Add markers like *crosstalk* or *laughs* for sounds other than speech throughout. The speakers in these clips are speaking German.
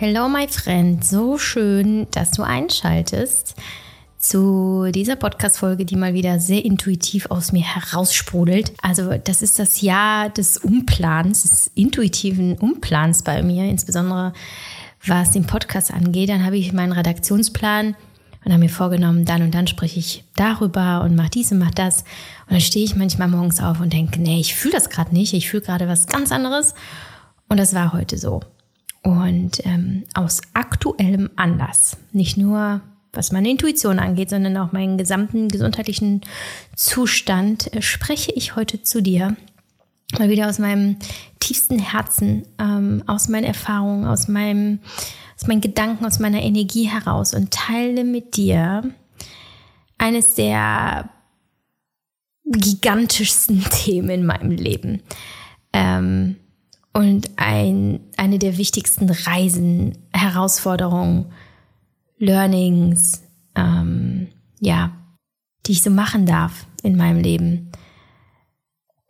Hello, my friend. So schön, dass du einschaltest zu dieser Podcast-Folge, die mal wieder sehr intuitiv aus mir heraussprudelt. Also, das ist das Jahr des Umplans, des intuitiven Umplans bei mir, insbesondere was den Podcast angeht. Dann habe ich meinen Redaktionsplan und habe mir vorgenommen, dann und dann spreche ich darüber und mache dies und mache das. Und dann stehe ich manchmal morgens auf und denke, nee, ich fühle das gerade nicht, ich fühle gerade was ganz anderes. Und das war heute so. Und ähm, aus aktuellem Anlass, nicht nur was meine Intuition angeht, sondern auch meinen gesamten gesundheitlichen Zustand, äh, spreche ich heute zu dir mal wieder aus meinem tiefsten Herzen, ähm, aus meinen Erfahrungen, aus meinem, aus meinen Gedanken, aus meiner Energie heraus und teile mit dir eines der gigantischsten *laughs* Themen in meinem Leben. Ähm, und ein, eine der wichtigsten Reisen, Herausforderungen, Learnings, ähm, ja, die ich so machen darf in meinem Leben.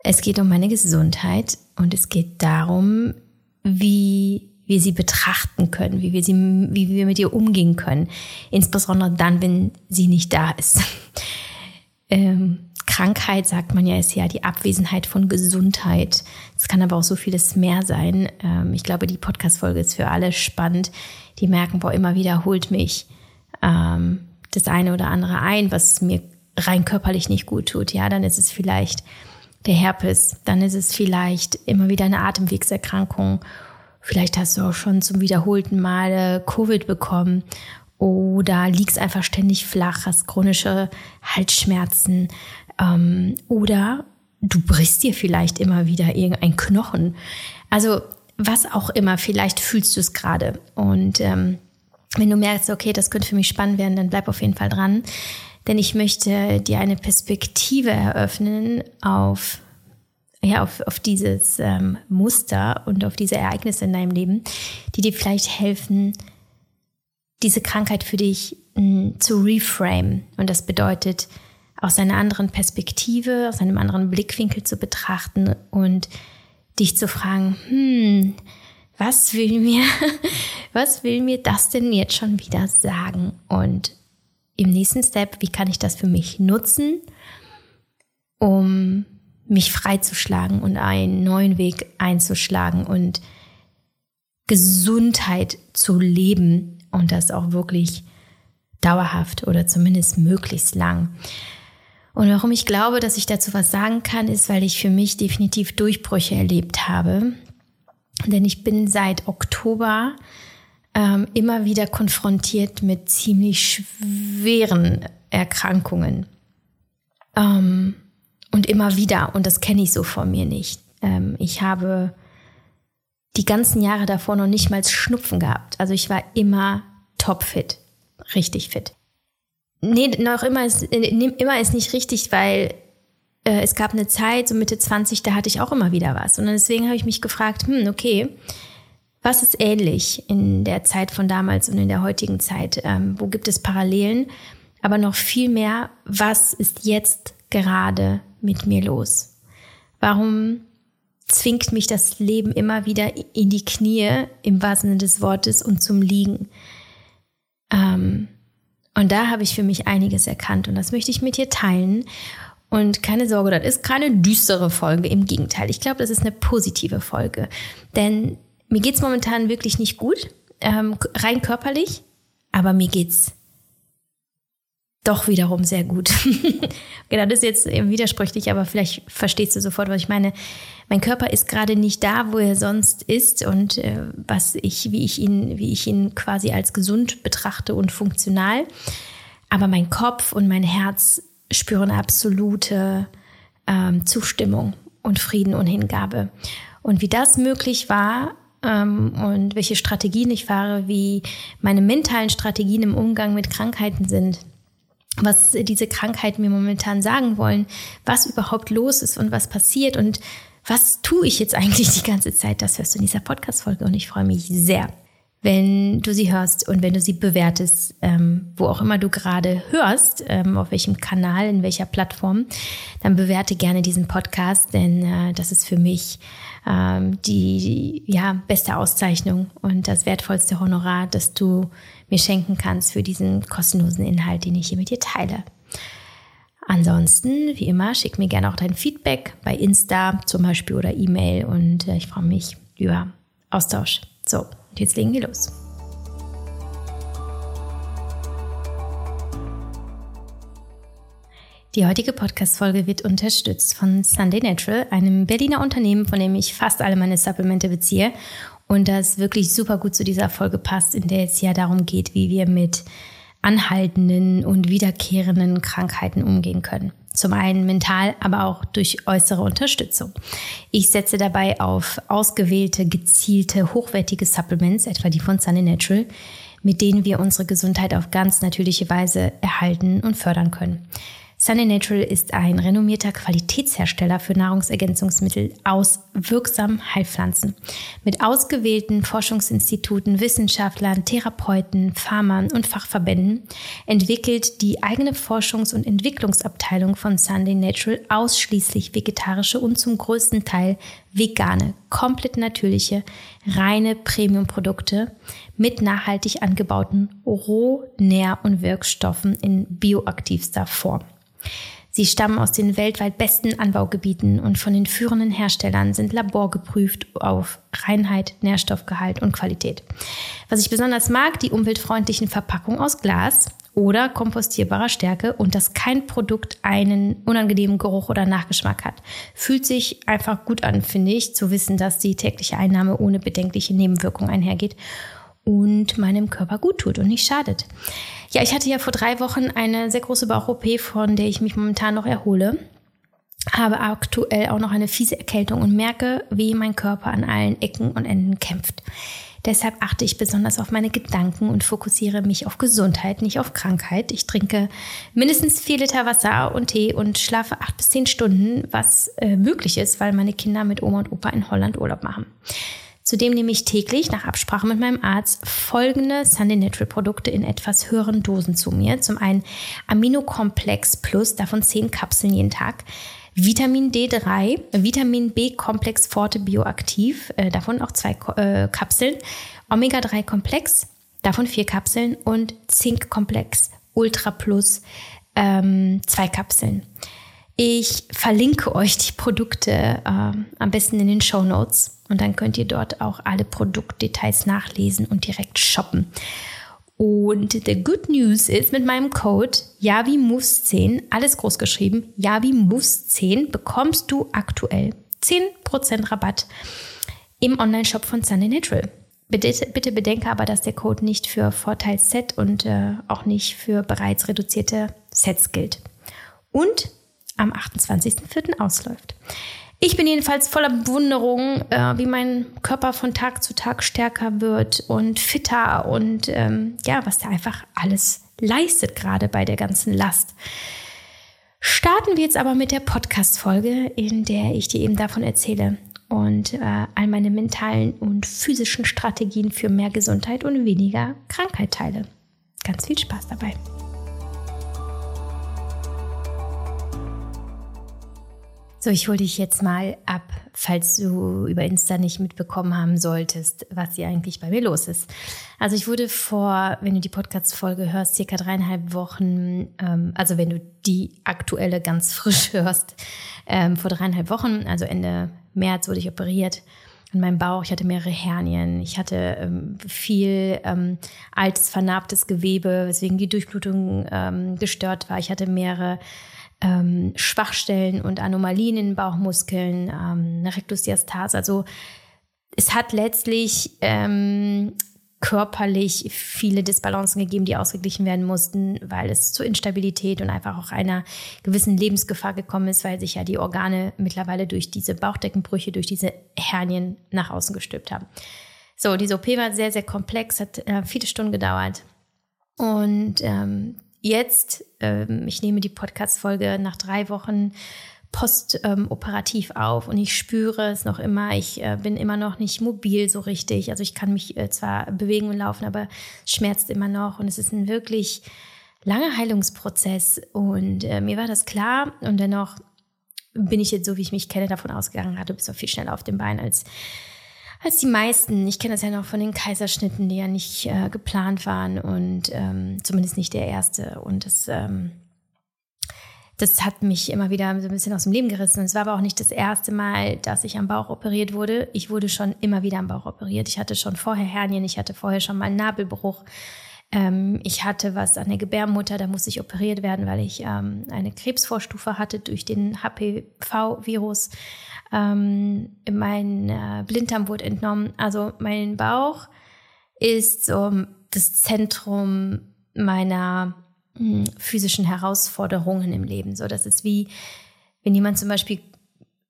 Es geht um meine Gesundheit und es geht darum, wie wir sie betrachten können, wie wir sie, wie wir mit ihr umgehen können. Insbesondere dann, wenn sie nicht da ist. *laughs* ähm, Krankheit, sagt man ja, ist ja die Abwesenheit von Gesundheit. Es kann aber auch so vieles mehr sein. Ähm, ich glaube, die Podcast-Folge ist für alle spannend. Die merken, boah, immer wieder holt mich ähm, das eine oder andere ein, was mir rein körperlich nicht gut tut. Ja, dann ist es vielleicht der Herpes, dann ist es vielleicht immer wieder eine Atemwegserkrankung. Vielleicht hast du auch schon zum wiederholten Male Covid bekommen oder liegst einfach ständig flach, hast chronische Halsschmerzen, ähm, oder du brichst dir vielleicht immer wieder irgendein Knochen. Also was auch immer, vielleicht fühlst du es gerade. Und ähm, wenn du merkst, okay, das könnte für mich spannend werden, dann bleib auf jeden Fall dran. Denn ich möchte dir eine Perspektive eröffnen auf, ja, auf, auf dieses ähm, Muster und auf diese Ereignisse in deinem Leben, die dir vielleicht helfen, diese Krankheit für dich mh, hm, zu reframe. Und das bedeutet, aus einer anderen Perspektive, aus einem anderen Blickwinkel zu betrachten und dich zu fragen, hm, was will mir, *laughs* was will mir das denn jetzt schon wieder sagen? Und im nächsten Step, wie kann ich das für mich nutzen, um mich freizuschlagen und einen neuen Weg einzuschlagen und Gesundheit zu leben und das auch wirklich dauerhaft oder zumindest möglichst lang. Und warum ich glaube, dass ich dazu was sagen kann, ist, weil ich für mich definitiv Durchbrüche erlebt habe. Denn ich bin seit Oktober ähm, immer wieder konfrontiert mit ziemlich schweren Erkrankungen. Ähm, und immer wieder, und das kenne ich so von mir nicht. Ähm, ich habe die ganzen Jahre davor noch nicht mal Schnupfen gehabt. Also ich war immer topfit, richtig fit. Nee, noch immer ist, äh, immer ist nicht richtig, weil äh, es gab eine Zeit, so Mitte 20, da hatte ich auch immer wieder was. Und deswegen habe ich mich gefragt, hm, okay, was ist ähnlich in der Zeit von damals und in der heutigen Zeit? Ähm, wo gibt es Parallelen? Aber noch viel mehr, was ist jetzt gerade mit mir los? Warum zwingt mich das Leben immer wieder in die Knie, im wahrsten Sinne des Wortes, und zum Liegen? Ähm, und da habe ich für mich einiges erkannt und das möchte ich mit dir teilen. Und keine Sorge, das ist keine düstere Folge, im Gegenteil. Ich glaube, das ist eine positive Folge. Denn mir geht's momentan wirklich nicht gut, ähm, rein körperlich, aber mir geht's doch wiederum sehr gut. *laughs* genau, das ist jetzt widersprüchlich, aber vielleicht verstehst du sofort, was ich meine. Mein Körper ist gerade nicht da, wo er sonst ist und äh, was ich, wie ich ihn, wie ich ihn quasi als gesund betrachte und funktional. Aber mein Kopf und mein Herz spüren absolute ähm, Zustimmung und Frieden und Hingabe. Und wie das möglich war, ähm, und welche Strategien ich fahre, wie meine mentalen Strategien im Umgang mit Krankheiten sind, was diese Krankheiten mir momentan sagen wollen, was überhaupt los ist und was passiert und was tue ich jetzt eigentlich die ganze Zeit, das hörst du in dieser Podcast-Folge und ich freue mich sehr. wenn du sie hörst und wenn du sie bewertest, ähm, wo auch immer du gerade hörst, ähm, auf welchem Kanal, in welcher Plattform, dann bewerte gerne diesen Podcast, denn äh, das ist für mich ähm, die ja, beste Auszeichnung und das wertvollste Honorar, das du mir schenken kannst für diesen kostenlosen Inhalt, den ich hier mit dir teile. Ansonsten, wie immer, schick mir gerne auch dein Feedback bei Insta zum Beispiel oder E-Mail und äh, ich freue mich über Austausch. So, und jetzt legen wir los. Die heutige Podcast-Folge wird unterstützt von Sunday Natural, einem Berliner Unternehmen, von dem ich fast alle meine Supplemente beziehe und das wirklich super gut zu dieser Folge passt, in der es ja darum geht, wie wir mit anhaltenden und wiederkehrenden Krankheiten umgehen können. Zum einen mental, aber auch durch äußere Unterstützung. Ich setze dabei auf ausgewählte, gezielte, hochwertige Supplements, etwa die von Sunny Natural, mit denen wir unsere Gesundheit auf ganz natürliche Weise erhalten und fördern können. Sunny Natural ist ein renommierter Qualitätshersteller für Nahrungsergänzungsmittel aus wirksamen Heilpflanzen. Mit ausgewählten Forschungsinstituten, Wissenschaftlern, Therapeuten, Pharmern und Fachverbänden entwickelt die eigene Forschungs- und Entwicklungsabteilung von Sunday Natural ausschließlich vegetarische und zum größten Teil vegane, komplett natürliche, reine Premium-Produkte mit nachhaltig angebauten Roh-, Nähr- und Wirkstoffen in bioaktivster Form. Sie stammen aus den weltweit besten Anbaugebieten und von den führenden Herstellern sind laborgeprüft auf Reinheit, Nährstoffgehalt und Qualität. Was ich besonders mag, die umweltfreundlichen Verpackungen aus Glas oder kompostierbarer Stärke und dass kein Produkt einen unangenehmen Geruch oder Nachgeschmack hat. Fühlt sich einfach gut an, finde ich, zu wissen, dass die tägliche Einnahme ohne bedenkliche Nebenwirkungen einhergeht und meinem Körper gut tut und nicht schadet. Ja, ich hatte ja vor drei Wochen eine sehr große Bauch-OP, von der ich mich momentan noch erhole. Habe aktuell auch noch eine fiese Erkältung und merke, wie mein Körper an allen Ecken und Enden kämpft. Deshalb achte ich besonders auf meine Gedanken und fokussiere mich auf Gesundheit, nicht auf Krankheit. Ich trinke mindestens vier Liter Wasser und Tee und schlafe acht bis zehn Stunden, was äh, möglich ist, weil meine Kinder mit Oma und Opa in Holland Urlaub machen. Zudem nehme ich täglich nach Absprache mit meinem Arzt folgende Sunday Natural Produkte in etwas höheren Dosen zu mir. Zum einen Aminokomplex Plus, davon 10 Kapseln jeden Tag. Vitamin D3, Vitamin B Komplex Forte Bioaktiv, äh, davon auch zwei äh, Kapseln. Omega-3 Komplex, davon vier Kapseln und Zink Komplex Ultra Plus, ähm, zwei Kapseln. Ich verlinke euch die Produkte äh, am besten in den Show Notes und dann könnt ihr dort auch alle Produktdetails nachlesen und direkt shoppen. Und the good news ist, mit meinem Code YAVIMUS10, alles groß geschrieben, YAVIMUS10, bekommst du aktuell 10% Rabatt im Online-Shop von Sunday Natural. Bitte, bitte bedenke aber, dass der Code nicht für Vorteilsset und äh, auch nicht für bereits reduzierte Sets gilt. Und am 28.04. ausläuft. Ich bin jedenfalls voller Bewunderung, äh, wie mein Körper von Tag zu Tag stärker wird und fitter und ähm, ja, was der einfach alles leistet, gerade bei der ganzen Last. Starten wir jetzt aber mit der Podcast-Folge, in der ich dir eben davon erzähle und äh, all meine mentalen und physischen Strategien für mehr Gesundheit und weniger Krankheit teile. Ganz viel Spaß dabei. So, ich hole dich jetzt mal ab, falls du über Insta nicht mitbekommen haben solltest, was hier eigentlich bei mir los ist. Also ich wurde vor, wenn du die Podcast-Folge hörst, circa dreieinhalb Wochen, ähm, also wenn du die aktuelle ganz frisch *laughs* hörst, ähm, vor dreieinhalb Wochen, also Ende März wurde ich operiert an meinem Bauch. Ich hatte mehrere Hernien. Ich hatte ähm, viel ähm, altes, vernarbtes Gewebe, weswegen die Durchblutung ähm, gestört war. Ich hatte mehrere ähm, Schwachstellen und Anomalien in Bauchmuskeln, ähm, eine Rektusdiastase. Also es hat letztlich ähm, körperlich viele Disbalancen gegeben, die ausgeglichen werden mussten, weil es zu Instabilität und einfach auch einer gewissen Lebensgefahr gekommen ist, weil sich ja die Organe mittlerweile durch diese Bauchdeckenbrüche, durch diese Hernien nach außen gestülpt haben. So, diese OP war sehr, sehr komplex, hat äh, viele Stunden gedauert. Und ähm, jetzt, ähm, ich nehme die Podcast-Folge nach drei Wochen postoperativ ähm, auf und ich spüre es noch immer. Ich äh, bin immer noch nicht mobil so richtig. Also ich kann mich äh, zwar bewegen und laufen, aber es schmerzt immer noch und es ist ein wirklich langer Heilungsprozess und äh, mir war das klar und dennoch bin ich jetzt so, wie ich mich kenne, davon ausgegangen, hatte, bist du viel schneller auf dem Bein als als die meisten. Ich kenne das ja noch von den Kaiserschnitten, die ja nicht äh, geplant waren und ähm, zumindest nicht der erste. Und das ähm, das hat mich immer wieder so ein bisschen aus dem Leben gerissen. Es war aber auch nicht das erste Mal, dass ich am Bauch operiert wurde. Ich wurde schon immer wieder am Bauch operiert. Ich hatte schon vorher Hernien, ich hatte vorher schon mal einen Nabelbruch. Ähm, ich hatte was an der Gebärmutter, da musste ich operiert werden, weil ich ähm, eine Krebsvorstufe hatte durch den HPV-Virus. Ähm, mein äh, Blinddarm wurde entnommen. Also mein Bauch ist so das Zentrum meiner hm, physischen Herausforderungen im Leben. So, das ist wie, wenn jemand zum Beispiel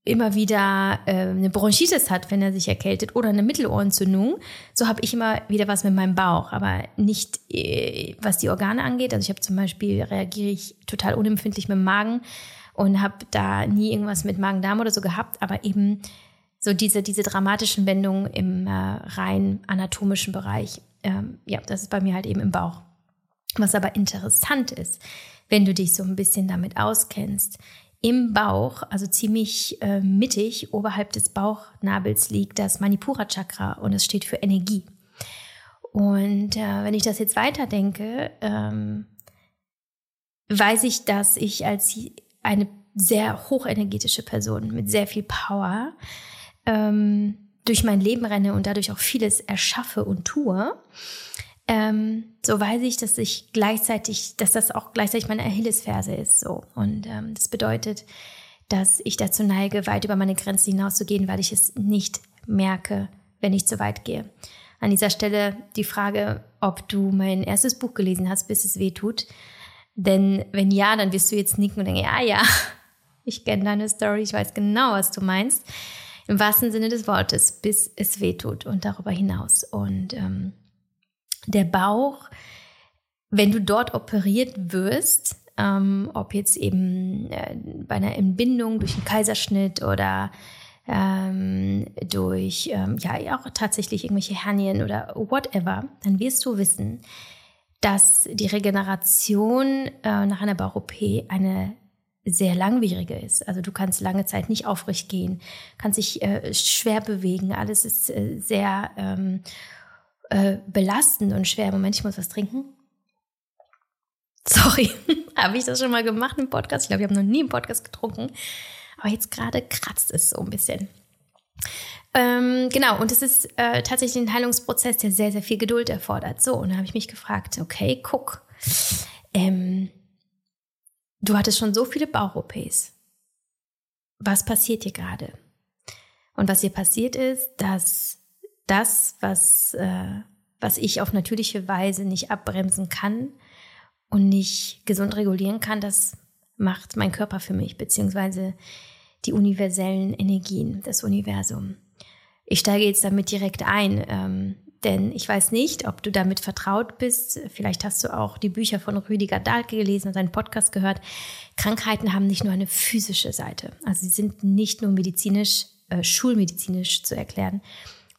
immer wieder äh, eine Bronchitis hat, wenn er sich erkältet oder eine Mittelohrentzündung, so habe ich immer wieder was mit meinem Bauch, aber nicht äh, was die Organe angeht. Also ich habe zum Beispiel reagiere ich total unempfindlich mit dem Magen und habe da nie irgendwas mit Magen-Darm oder so gehabt, aber eben so diese diese dramatischen Wendungen im äh, rein anatomischen Bereich. Ähm, ja, das ist bei mir halt eben im Bauch. Was aber interessant ist, wenn du dich so ein bisschen damit auskennst, im Bauch, also ziemlich äh, mittig oberhalb des Bauchnabels liegt das Manipura Chakra und es steht für Energie. Und äh, wenn ich das jetzt weiterdenke, ähm, weiß ich, dass ich als eine sehr hochenergetische Person mit sehr viel Power ähm, durch mein Leben renne und dadurch auch vieles erschaffe und tue ähm, so weiß ich, dass ich gleichzeitig, dass das auch gleichzeitig meine Achillesferse ist. So. Und ähm, das bedeutet, dass ich dazu neige, weit über meine Grenzen hinauszugehen, weil ich es nicht merke, wenn ich zu weit gehe. An dieser Stelle die Frage, ob du mein erstes Buch gelesen hast, bis es weh tut. Denn wenn ja, dann wirst du jetzt nicken und denken, ja, ja, *laughs* ich kenne deine Story, ich weiß genau, was du meinst. Im wahrsten Sinne des Wortes, bis es weh tut und darüber hinaus. Und ähm, der Bauch, wenn du dort operiert wirst, ähm, ob jetzt eben äh, bei einer Entbindung durch einen Kaiserschnitt oder ähm, durch ähm, ja auch tatsächlich irgendwelche Hernien oder whatever, dann wirst du wissen, dass die Regeneration äh, nach einer Bauch-OP eine sehr langwierige ist. Also du kannst lange Zeit nicht aufrecht gehen, kannst dich äh, schwer bewegen, alles ist äh, sehr ähm, äh, belastend und schwer. Moment, ich muss was trinken. Sorry, *laughs* habe ich das schon mal gemacht im Podcast? Ich glaube, ich habe noch nie im Podcast getrunken. Aber jetzt gerade kratzt es so ein bisschen. Ähm, genau, und es ist äh, tatsächlich ein Heilungsprozess, der sehr, sehr viel Geduld erfordert. So, und da habe ich mich gefragt, okay, guck, ähm, du hattest schon so viele Bauch-OPs. Was passiert dir gerade? Und was hier passiert ist, dass das, was, äh, was ich auf natürliche Weise nicht abbremsen kann und nicht gesund regulieren kann, das macht mein Körper für mich, beziehungsweise die universellen Energien des Universums. Ich steige jetzt damit direkt ein, ähm, denn ich weiß nicht, ob du damit vertraut bist. Vielleicht hast du auch die Bücher von Rüdiger Dahlke gelesen und seinen Podcast gehört. Krankheiten haben nicht nur eine physische Seite. Also sie sind nicht nur medizinisch, äh, schulmedizinisch zu erklären,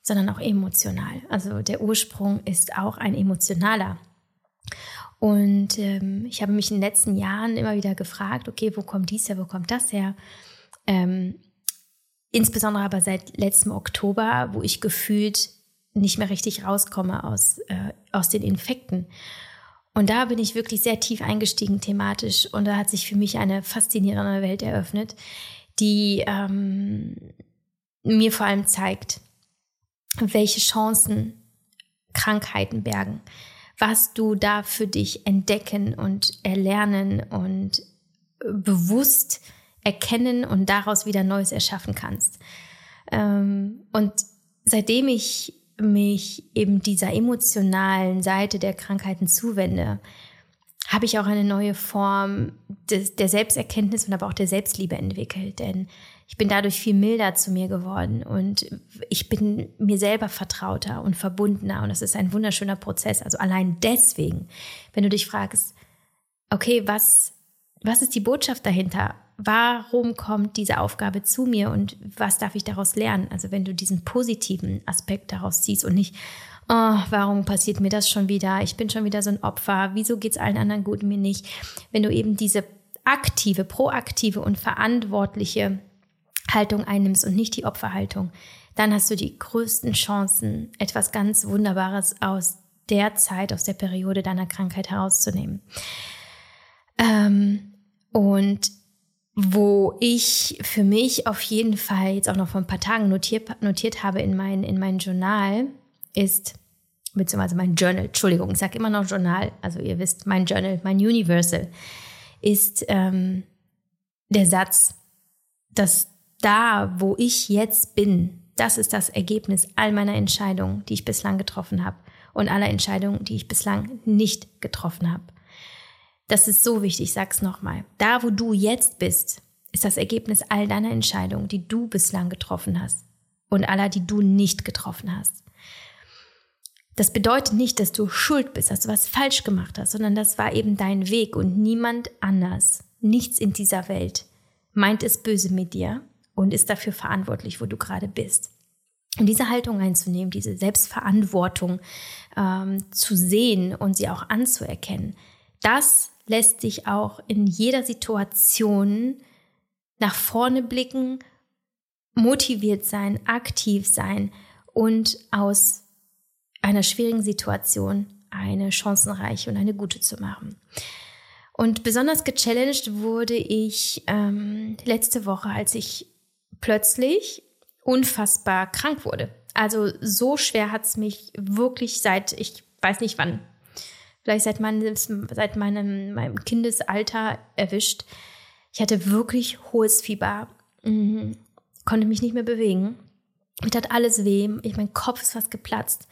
sondern auch emotional. Also der Ursprung ist auch ein emotionaler. Und ähm, ich habe mich in den letzten Jahren immer wieder gefragt, okay, wo kommt dies her, wo kommt das her? Ähm, insbesondere aber seit letztem Oktober, wo ich gefühlt nicht mehr richtig rauskomme aus, äh, aus den Infekten. Und da bin ich wirklich sehr tief eingestiegen thematisch und da hat sich für mich eine faszinierende Welt eröffnet, die ähm, mir vor allem zeigt, welche Chancen Krankheiten bergen, was du da für dich entdecken und erlernen und äh, bewusst erkennen und daraus wieder Neues erschaffen kannst. Ähm, und seitdem ich mich eben dieser emotionalen Seite der Krankheiten zuwende, habe ich auch eine neue Form des, der Selbsterkenntnis und aber auch der Selbstliebe entwickelt. Denn ich bin dadurch viel milder zu mir geworden und ich bin mir selber vertrauter und verbundener und das ist ein wunderschöner Prozess. Also allein deswegen, wenn du dich fragst, okay, was was ist die Botschaft dahinter? Warum kommt diese Aufgabe zu mir und was darf ich daraus lernen? Also wenn du diesen positiven Aspekt daraus ziehst und nicht, oh, warum passiert mir das schon wieder? Ich bin schon wieder so ein Opfer. Wieso geht es allen anderen gut, mir nicht? Wenn du eben diese aktive, proaktive und verantwortliche Haltung einnimmst und nicht die Opferhaltung, dann hast du die größten Chancen, etwas ganz Wunderbares aus der Zeit, aus der Periode deiner Krankheit herauszunehmen. Ähm, und wo ich für mich auf jeden Fall jetzt auch noch vor ein paar Tagen notiert, notiert habe in mein, in mein Journal, ist, beziehungsweise mein Journal, Entschuldigung, ich sage immer noch Journal, also ihr wisst, mein Journal, mein Universal, ist ähm, der Satz, dass da, wo ich jetzt bin, das ist das Ergebnis all meiner Entscheidungen, die ich bislang getroffen habe und aller Entscheidungen, die ich bislang nicht getroffen habe. Das ist so wichtig, sag's nochmal. Da, wo du jetzt bist, ist das Ergebnis all deiner Entscheidungen, die du bislang getroffen hast und aller, die du nicht getroffen hast. Das bedeutet nicht, dass du schuld bist, dass du was falsch gemacht hast, sondern das war eben dein Weg und niemand anders, nichts in dieser Welt meint es böse mit dir und ist dafür verantwortlich, wo du gerade bist. Und diese Haltung einzunehmen, diese Selbstverantwortung ähm, zu sehen und sie auch anzuerkennen, das lässt dich auch in jeder Situation nach vorne blicken, motiviert sein, aktiv sein und aus einer schwierigen Situation eine chancenreiche und eine gute zu machen. Und besonders gechallenged wurde ich ähm, letzte Woche, als ich plötzlich unfassbar krank wurde. Also so schwer hat es mich wirklich seit, ich weiß nicht wann, vielleicht seit meinem, seit meinem, meinem Kindesalter erwischt. Ich hatte wirklich hohes Fieber, mhm. konnte mich nicht mehr bewegen. Mir tat alles weh, ich, mein Kopf ist fast geplatzt.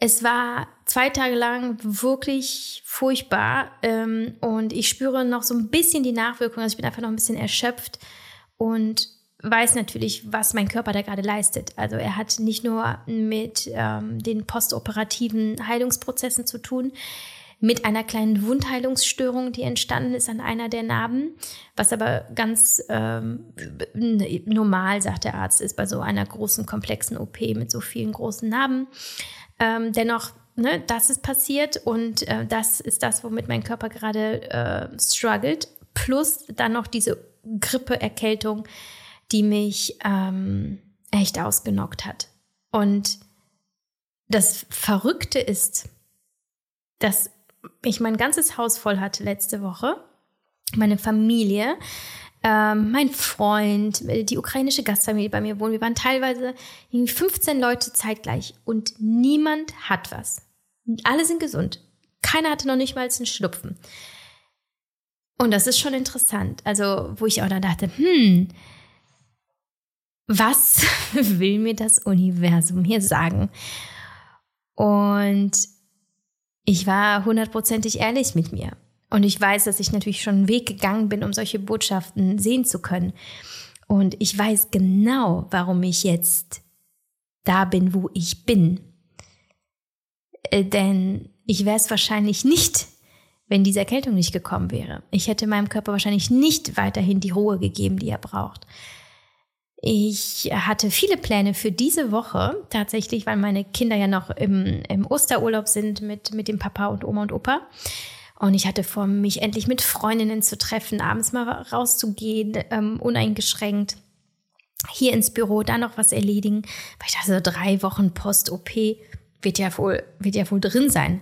Es war zwei Tage lang wirklich furchtbar ähm, und ich spüre noch so ein bisschen die Nachwirkungen. Also ich bin einfach noch ein bisschen erschöpft und weiß natürlich, was mein Körper da gerade leistet. Also er hat nicht nur mit ähm, den postoperativen Heilungsprozessen zu tun, mit einer kleinen Wundheilungsstörung, die entstanden ist an einer der Narben, was aber ganz ähm, normal, sagt der Arzt, ist bei so einer großen, komplexen OP mit so vielen großen Narben. Ähm, dennoch, ne, das ist passiert und äh, das ist das, womit mein Körper gerade äh, struggelt. Plus dann noch diese Grippeerkältung, die mich ähm, echt ausgenockt hat. Und das Verrückte ist, dass ich mein ganzes Haus voll hatte letzte Woche. Meine Familie, ähm, mein Freund, die ukrainische Gastfamilie bei mir wohnen. Wir waren teilweise 15 Leute zeitgleich und niemand hat was. Alle sind gesund. Keiner hatte noch nicht mal einen Schnupfen. Und das ist schon interessant. Also, wo ich auch dann dachte, hm, was *laughs* will mir das Universum hier sagen? Und ich war hundertprozentig ehrlich mit mir. Und ich weiß, dass ich natürlich schon einen Weg gegangen bin, um solche Botschaften sehen zu können. Und ich weiß genau, warum ich jetzt da bin, wo ich bin. Äh, denn ich wäre es wahrscheinlich nicht, wenn diese Erkältung nicht gekommen wäre. Ich hätte meinem Körper wahrscheinlich nicht weiterhin die Ruhe gegeben, die er braucht. Ich hatte viele Pläne für diese Woche, tatsächlich, weil meine Kinder ja noch im, im Osterurlaub sind mit, mit dem Papa und Oma und Opa. Und ich hatte vor, mich endlich mit Freundinnen zu treffen, abends mal rauszugehen, ähm, uneingeschränkt hier ins Büro, da noch was erledigen. Weil ich dachte, drei Wochen Post-OP wird ja wohl, wird ja wohl drin sein.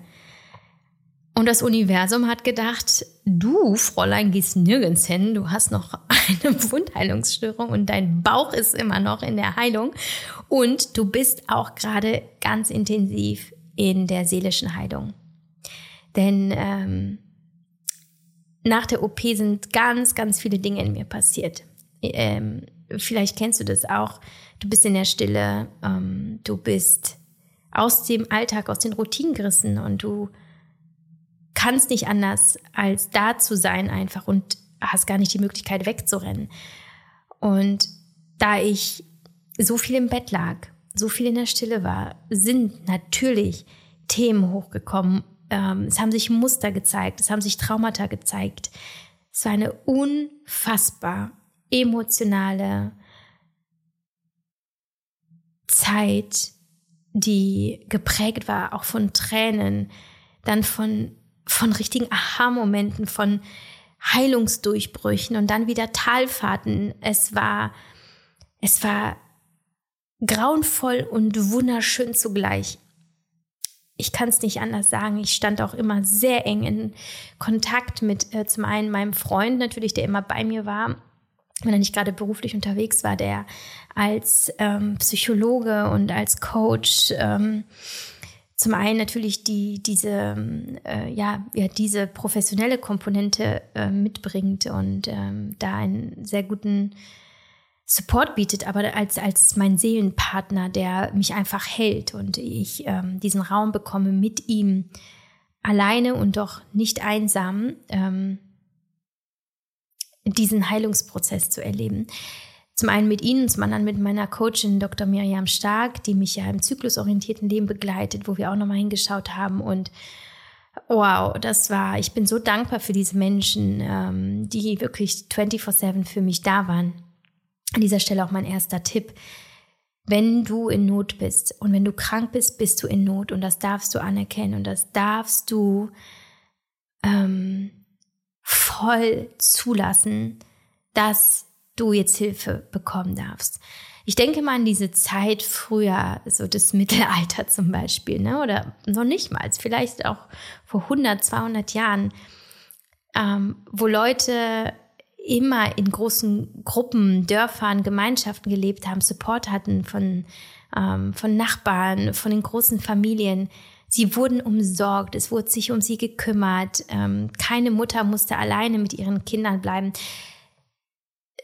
Und das Universum hat gedacht, du, Fräulein, gehst nirgends hin. Du hast noch *laughs* eine Wundheilungsstörung und dein Bauch ist immer noch in der Heilung. Und du bist auch gerade ganz intensiv in der seelischen Heilung. Denn ähm, nach der OP sind ganz, ganz viele Dinge in mir passiert. Ähm, vielleicht kennst du das auch. Du bist in der Stille, ähm, du bist aus dem Alltag, aus den Routinen gerissen und du kannst nicht anders, als da zu sein einfach und hast gar nicht die Möglichkeit wegzurennen. Und da ich so viel im Bett lag, so viel in der Stille war, sind natürlich Themen hochgekommen. Ähm, es haben sich Muster gezeigt, es haben sich Traumata gezeigt, Es war eine unfassbar emotionale Zeit, die geprägt war, auch von Tränen, dann von, von richtigen Aha-Momenten, von Heilungsdurchbrüchen und dann wieder Talfahrten. Es war, es war grauenvoll und wunderschön zugleich. Ich kann es nicht anders sagen. Ich stand auch immer sehr eng in Kontakt mit äh, zum einen meinem Freund natürlich, der immer bei mir war, wenn er nicht gerade beruflich unterwegs war, der als ähm, Psychologe und als Coach ähm, zum einen natürlich die, diese, äh, ja, ja, diese professionelle Komponente äh, mitbringt und ähm, da einen sehr guten Support bietet, aber als, als mein Seelenpartner, der mich einfach hält und ich ähm, diesen Raum bekomme mit ihm alleine und doch nicht einsam, ähm, diesen Heilungsprozess zu erleben. Zum einen mit Ihnen, zum anderen mit meiner Coachin Dr. Miriam Stark, die mich ja im zyklusorientierten Leben begleitet, wo wir auch nochmal hingeschaut haben und Wow, das war, ich bin so dankbar für diese Menschen, ähm, die wirklich 24-7 für mich da waren. An dieser Stelle auch mein erster Tipp. Wenn du in Not bist und wenn du krank bist, bist du in Not und das darfst du anerkennen und das darfst du ähm, voll zulassen, dass du jetzt Hilfe bekommen darfst. Ich denke mal an diese Zeit früher, so das Mittelalter zum Beispiel, ne? oder noch nicht mal, vielleicht auch vor 100, 200 Jahren, ähm, wo Leute immer in großen Gruppen, Dörfern, Gemeinschaften gelebt haben, Support hatten von, ähm, von Nachbarn, von den großen Familien. Sie wurden umsorgt, es wurde sich um sie gekümmert. Ähm, keine Mutter musste alleine mit ihren Kindern bleiben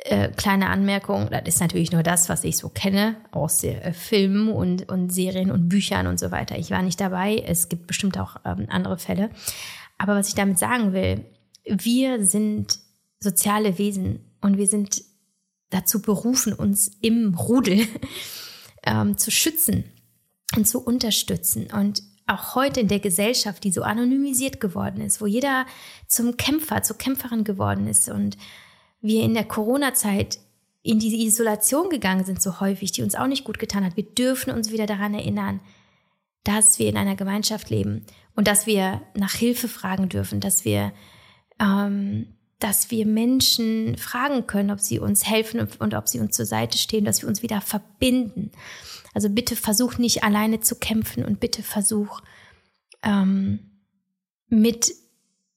äh, kleine Anmerkung, das ist natürlich nur das, was ich so kenne aus äh, Filmen und, und Serien und Büchern und so weiter. Ich war nicht dabei, es gibt bestimmt auch ähm, andere Fälle. Aber was ich damit sagen will, wir sind soziale Wesen und wir sind dazu berufen, uns im Rudel *laughs* ähm, zu schützen und zu unterstützen. Und auch heute in der Gesellschaft, die so anonymisiert geworden ist, wo jeder zum Kämpfer, zur Kämpferin geworden ist und wir in der Corona-Zeit in diese Isolation gegangen sind, so häufig, die uns auch nicht gut getan hat. Wir dürfen uns wieder daran erinnern, dass wir in einer Gemeinschaft leben und dass wir nach Hilfe fragen dürfen, dass wir, ähm, dass wir Menschen fragen können, ob sie uns helfen und, und ob sie uns zur Seite stehen, dass wir uns wieder verbinden. Also bitte versuch nicht alleine zu kämpfen und bitte versuch ähm, mit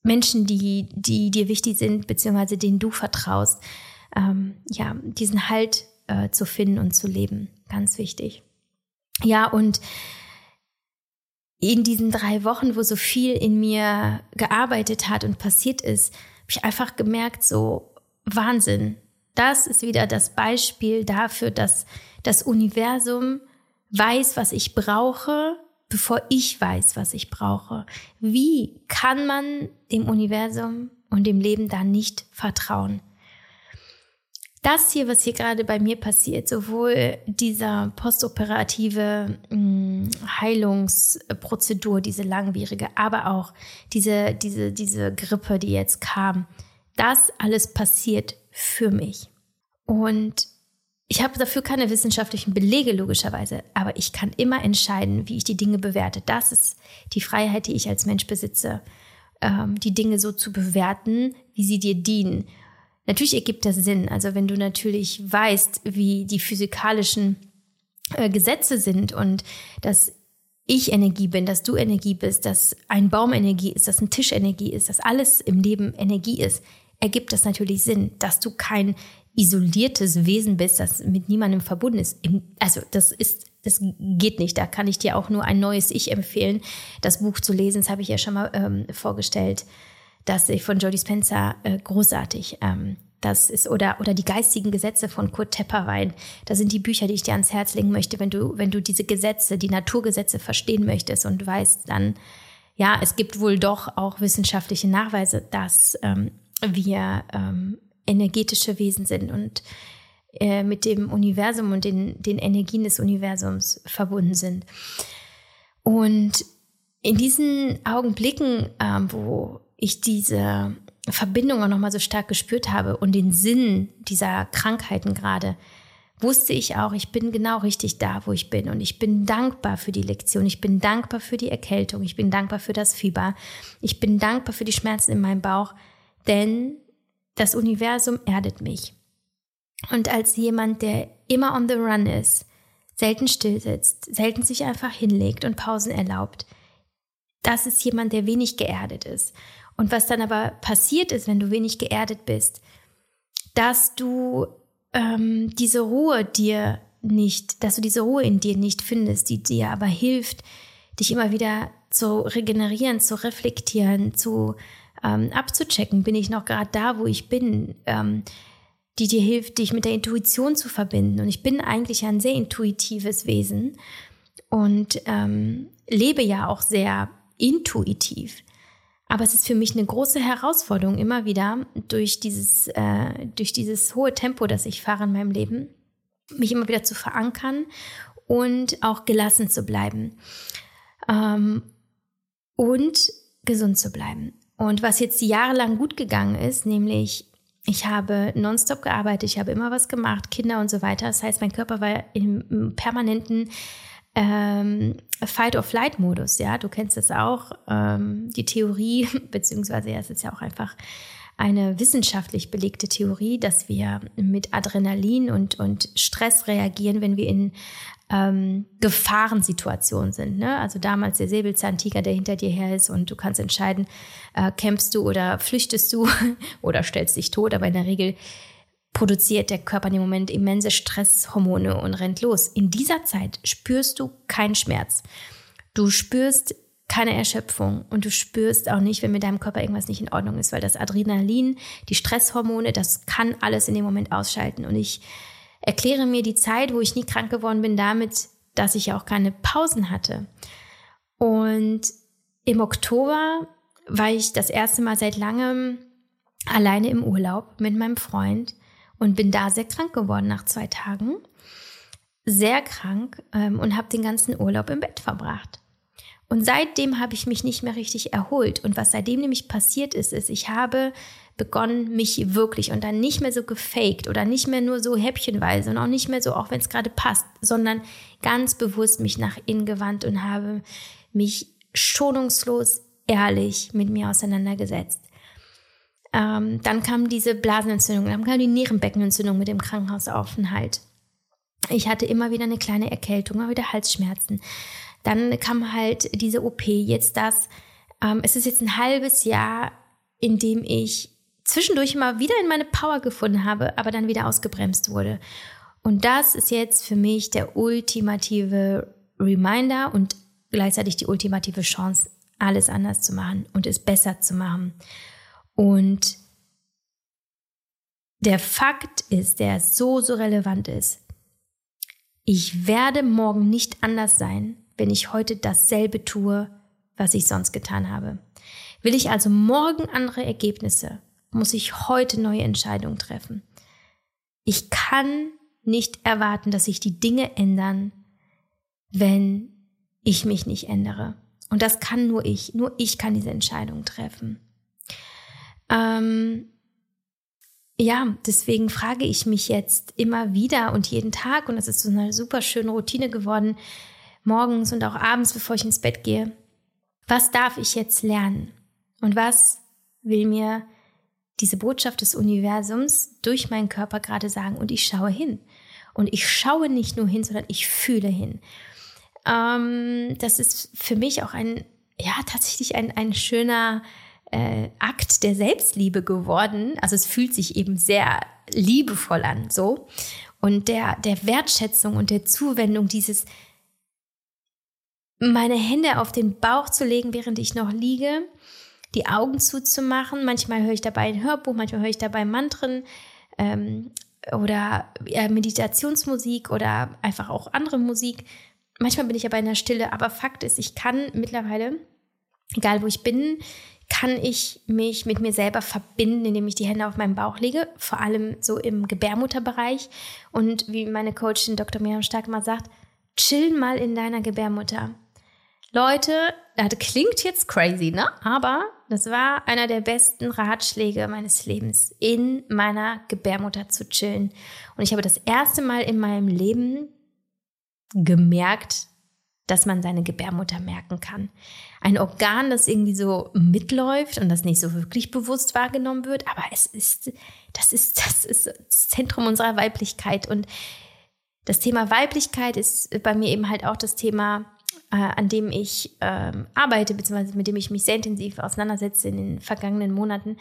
Menschen, die, die dir wichtig sind, beziehungsweise denen du vertraust, ähm, ja, diesen Halt äh, zu finden und zu leben. Ganz wichtig. Ja, und in diesen drei Wochen, wo so viel in mir gearbeitet hat und passiert ist, habe ich einfach gemerkt, so Wahnsinn. Das ist wieder das Beispiel dafür, dass das Universum weiß, was ich brauche, bevor ich weiß, was ich brauche. Wie kann man dem Universum und dem Leben da nicht vertrauen? Das hier, was hier gerade bei mir passiert, sowohl dieser postoperative mh, mm, Heilungsprozedur, diese langwierige, aber auch diese, diese, diese Grippe, die jetzt kam, das alles passiert für mich. Und ich habe dafür keine wissenschaftlichen Belege, logischerweise, aber ich kann immer entscheiden, wie ich die Dinge bewerte. Das ist die Freiheit, die ich als Mensch besitze, ähm, die Dinge so zu bewerten, wie sie dir dienen. Natürlich ergibt das Sinn. Also wenn du natürlich weißt, wie die physikalischen äh, Gesetze sind und dass ich Energie bin, dass du Energie bist, dass ein Baum Energie ist, dass ein Tisch Energie ist, dass alles im Leben Energie ist, ergibt das natürlich Sinn, dass du kein isoliertes Wesen bist, das mit niemandem verbunden ist. Also das ist, das geht nicht. Da kann ich dir auch nur ein neues Ich empfehlen, das Buch zu lesen. Das habe ich ja schon mal ähm, vorgestellt. Das ich von Jodie Spencer äh, großartig. Ähm, das ist oder oder die geistigen Gesetze von Kurt Tepperwein. Das sind die Bücher, die ich dir ans Herz legen möchte, wenn du wenn du diese Gesetze, die Naturgesetze verstehen möchtest und weißt dann, ja, es gibt wohl doch auch wissenschaftliche Nachweise, dass ähm, wir ähm, energetische Wesen sind und äh, mit dem Universum und den, den Energien des Universums verbunden sind. Und in diesen Augenblicken, ähm, wo ich diese Verbindung auch nochmal so stark gespürt habe und den Sinn dieser Krankheiten gerade, wusste ich auch, ich bin genau richtig da, wo ich bin. Und ich bin dankbar für die Lektion. Ich bin dankbar für die Erkältung. Ich bin dankbar für das Fieber. Ich bin dankbar für die Schmerzen in meinem Bauch. Denn das Universum erdet mich. Und als jemand, der immer on the run ist, selten still sitzt, selten sich einfach hinlegt und Pausen erlaubt, das ist jemand, der wenig geerdet ist. Und was dann aber passiert ist, wenn du wenig geerdet bist, dass du ähm, diese Ruhe dir nicht, dass du diese Ruhe in dir nicht findest, die dir aber hilft, dich immer wieder zu regenerieren, zu reflektieren, zu ähm, abzuchecken, bin ich noch gerade da, wo ich bin, ähm, die dir hilft, dich mit der Intuition zu verbinden. Und ich bin eigentlich ein sehr intuitives Wesen und ähm, lebe ja auch sehr intuitiv. Aber es ist für mich eine große Herausforderung immer wieder durch dieses, äh, durch dieses hohe Tempo, das ich fahre in meinem Leben, mich immer wieder zu verankern und auch gelassen zu bleiben ähm, und gesund zu bleiben. Und was jetzt jahrelang gut gegangen ist, nämlich ich habe nonstop gearbeitet, ich habe immer was gemacht, Kinder und so weiter. Das heißt, mein Körper war im permanenten ähm, Fight-or-Flight-Modus, ja, du kennst das auch, ähm, die Theorie, *laughs* beziehungsweise ja, es ist ja auch einfach eine wissenschaftlich belegte Theorie, dass wir mit Adrenalin und, und Stress reagieren, wenn wir in ähm, Gefahrensituationen sind. Ne? Also damals der Säbelzahntiger, der hinter dir her ist und du kannst entscheiden, äh, kämpfst du oder flüchtest du *laughs* oder stellst dich tot, aber in der Regel produziert der Körper in dem Moment immense Stresshormone und rennt los. In dieser Zeit spürst du keinen Schmerz. Du spürst keine Erschöpfung und du spürst auch nicht, wenn mit deinem Körper irgendwas nicht in Ordnung ist, weil das Adrenalin, die Stresshormone, das kann alles in dem Moment ausschalten. Und ich erkläre mir die Zeit, wo ich nie krank geworden bin, damit, dass ich auch keine Pausen hatte. Und im Oktober war ich das erste Mal seit langem alleine im Urlaub mit meinem Freund und bin da sehr krank geworden nach zwei Tagen. Sehr krank ähm, und habe den ganzen Urlaub im Bett verbracht. Und seitdem habe ich mich nicht mehr richtig erholt. Und was seitdem nämlich passiert ist, ist, ich habe begonnen, mich wirklich und dann nicht mehr so gefaked oder nicht mehr nur so häppchenweise und auch nicht mehr so, auch wenn es gerade passt, sondern ganz bewusst mich nach innen gewandt und habe mich schonungslos ehrlich mit mir auseinandergesetzt. Ähm, dann kam diese Blasenentzündung, dann kam die Nierenbeckenentzündung mit dem Krankenhausaufenthalt. Ich hatte immer wieder eine kleine Erkältung, immer wieder Halsschmerzen. Dann kam halt diese OP, jetzt das. Ähm, es ist jetzt ein halbes Jahr, in dem ich zwischendurch immer wieder in meine Power gefunden habe, aber dann wieder ausgebremst wurde. Und das ist jetzt für mich der ultimative Reminder und gleichzeitig die ultimative Chance, alles anders zu machen und es besser zu machen. Und der Fakt ist, der so, so relevant ist, ich werde morgen nicht anders sein, wenn ich heute dasselbe tue, was ich sonst getan habe. Will ich also morgen andere Ergebnisse, muss ich heute neue Entscheidungen treffen. Ich kann nicht erwarten, dass sich die Dinge ändern, wenn ich mich nicht ändere. Und das kann nur ich. Nur ich kann diese Entscheidung treffen. Ähm, ja, deswegen frage ich mich jetzt immer wieder und jeden Tag, und das ist so eine super schöne Routine geworden, morgens und auch abends, bevor ich ins Bett gehe, was darf ich jetzt lernen? Und was will mir diese Botschaft des Universums durch meinen Körper gerade sagen? Und ich schaue hin. Und ich schaue nicht nur hin, sondern ich fühle hin. Ähm, das ist für mich auch ein, ja, tatsächlich ein, ein schöner, äh, Akt der Selbstliebe geworden. Also es fühlt sich eben sehr liebevoll an, so. Und der, der Wertschätzung und der Zuwendung dieses, meine Hände auf den Bauch zu legen, während ich noch liege, die Augen zuzumachen. Manchmal höre ich dabei ein Hörbuch, manchmal höre ich dabei Mantren ähm, oder ja, Meditationsmusik oder einfach auch andere Musik. Manchmal bin ich aber in der Stille, aber Fakt ist, ich kann mittlerweile, egal wo ich bin, kann ich mich mit mir selber verbinden, indem ich die Hände auf meinem Bauch lege, vor allem so im Gebärmutterbereich. Und wie meine Coachin Dr. Miriam Stark mal sagt, chill mal in deiner Gebärmutter. Leute, das klingt jetzt crazy, ne? Aber das war einer der besten Ratschläge meines Lebens, in meiner Gebärmutter zu chillen. Und ich habe das erste Mal in meinem Leben gemerkt, dass man seine Gebärmutter merken kann. Ein Organ, das irgendwie so mitläuft und das nicht so wirklich bewusst wahrgenommen wird, aber es ist, das ist, das ist das Zentrum unserer Weiblichkeit. Und das Thema Weiblichkeit ist bei mir eben halt auch das Thema äh, an dem ich ähm, arbeite, beziehungsweise mit dem ich mich sehr intensiv auseinandersetze in den vergangenen Monaten,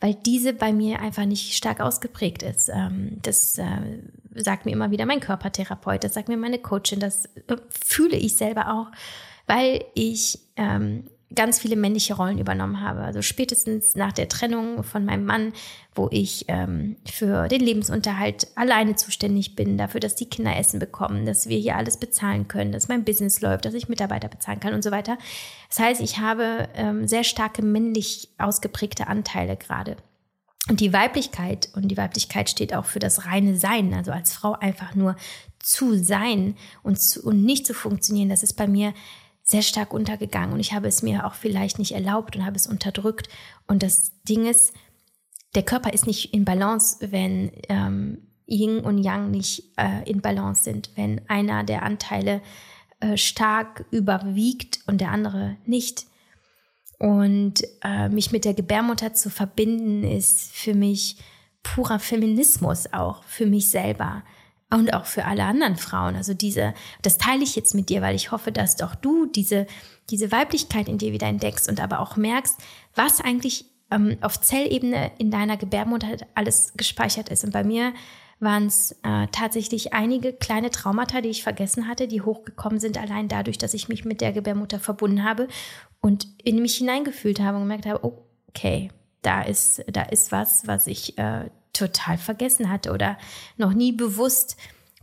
weil diese bei mir einfach nicht stark ausgeprägt ist. Ähm, das äh, sagt mir immer wieder mein Körpertherapeut, das sagt mir meine Coachin, das äh, fühle ich selber auch, weil ich ähm, ganz viele männliche Rollen übernommen habe. Also spätestens nach der Trennung von meinem Mann, wo ich ähm, für den Lebensunterhalt alleine zuständig bin, dafür, dass die Kinder Essen bekommen, dass wir hier alles bezahlen können, dass mein Business läuft, dass ich Mitarbeiter bezahlen kann und so weiter. Das heißt, ich habe ähm, sehr starke männlich ausgeprägte Anteile gerade. Und die Weiblichkeit, und die Weiblichkeit steht auch für das reine Sein, also als Frau einfach nur zu sein und, zu, und nicht zu funktionieren, das ist bei mir sehr stark untergegangen und ich habe es mir auch vielleicht nicht erlaubt und habe es unterdrückt. Und das Ding ist, der Körper ist nicht in Balance, wenn ähm, Yin und Yang nicht äh, in Balance sind, wenn einer der Anteile äh, stark überwiegt und der andere nicht. Und äh, mich mit der Gebärmutter zu verbinden, ist für mich purer Feminismus auch, für mich selber und auch für alle anderen Frauen. Also diese, das teile ich jetzt mit dir, weil ich hoffe, dass doch du diese, diese Weiblichkeit in dir wieder entdeckst und aber auch merkst, was eigentlich ähm, auf Zellebene in deiner Gebärmutter alles gespeichert ist. Und bei mir waren es äh, tatsächlich einige kleine Traumata, die ich vergessen hatte, die hochgekommen sind, allein dadurch, dass ich mich mit der Gebärmutter verbunden habe und in mich hineingefühlt habe und gemerkt habe, okay, da ist, da ist was, was ich äh, total vergessen hatte oder noch nie bewusst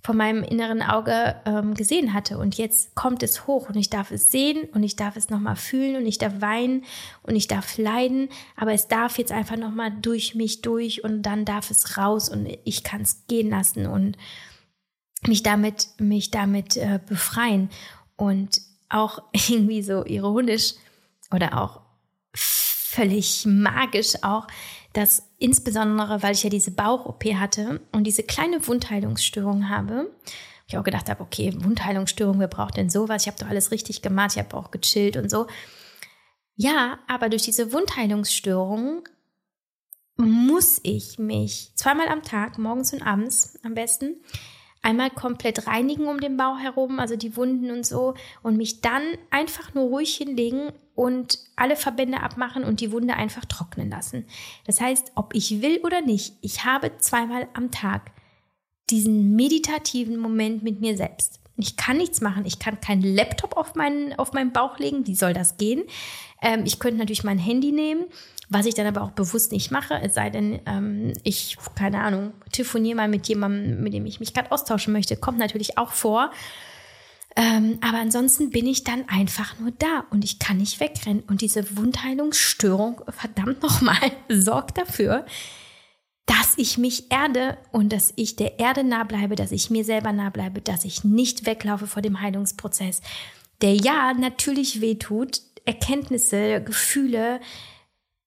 von meinem inneren Auge ähm, gesehen hatte. Und jetzt kommt es hoch und ich darf es sehen und ich darf es nochmal fühlen und ich darf weinen und ich darf leiden, aber es darf jetzt einfach nochmal durch mich durch und dann darf es raus und ich kann es gehen lassen und mich damit, mich damit äh, befreien. Und auch *laughs* irgendwie so ironisch oder auch völlig magisch auch, dass insbesondere, weil ich ja diese Bauch-OP hatte und diese kleine Wundheilungsstörung habe, ich auch gedacht habe, okay, Wundheilungsstörung, wer braucht denn sowas? Ich habe doch alles richtig gemacht, ich habe auch gechillt und so. Ja, aber durch diese Wundheilungsstörung muss ich mich zweimal am Tag, morgens und abends am besten, einmal komplett reinigen um den Bauch herum, also die Wunden und so, und mich dann einfach nur ruhig hinlegen und alle Verbände abmachen und die Wunde einfach trocknen lassen. Das heißt, ob ich will oder nicht, ich habe zweimal am Tag diesen meditativen Moment mit mir selbst. Ich kann nichts machen. Ich kann keinen Laptop auf meinen, auf meinen Bauch legen. Wie soll das gehen? Ähm, ich könnte natürlich mein Handy nehmen, was ich dann aber auch bewusst nicht mache. Es sei denn, ähm, ich, keine Ahnung, telefoniere mal mit jemandem, mit dem ich mich gerade austauschen möchte. Kommt natürlich auch vor. Ähm, aber ansonsten bin ich dann einfach nur da und ich kann nicht wegrennen. Und diese Wundheilungsstörung, verdammt nochmal, *laughs* sorgt dafür, dass ich mich erde und dass ich der Erde nah bleibe, dass ich mir selber nah bleibe, dass ich nicht weglaufe vor dem Heilungsprozess, der ja natürlich wehtut, Erkenntnisse, Gefühle,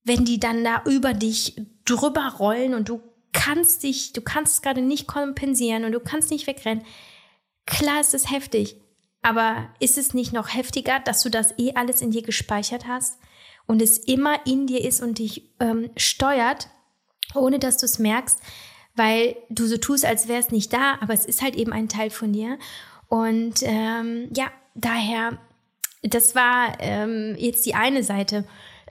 wenn die dann da über dich drüber rollen und du kannst dich, du kannst es gerade nicht kompensieren und du kannst nicht wegrennen. Klar ist es heftig, aber ist es nicht noch heftiger, dass du das eh alles in dir gespeichert hast und es immer in dir ist und dich ähm, steuert, ohne dass du es merkst, weil du so tust, als wäre es nicht da, aber es ist halt eben ein Teil von dir. Und ähm, ja, daher, das war ähm, jetzt die eine Seite,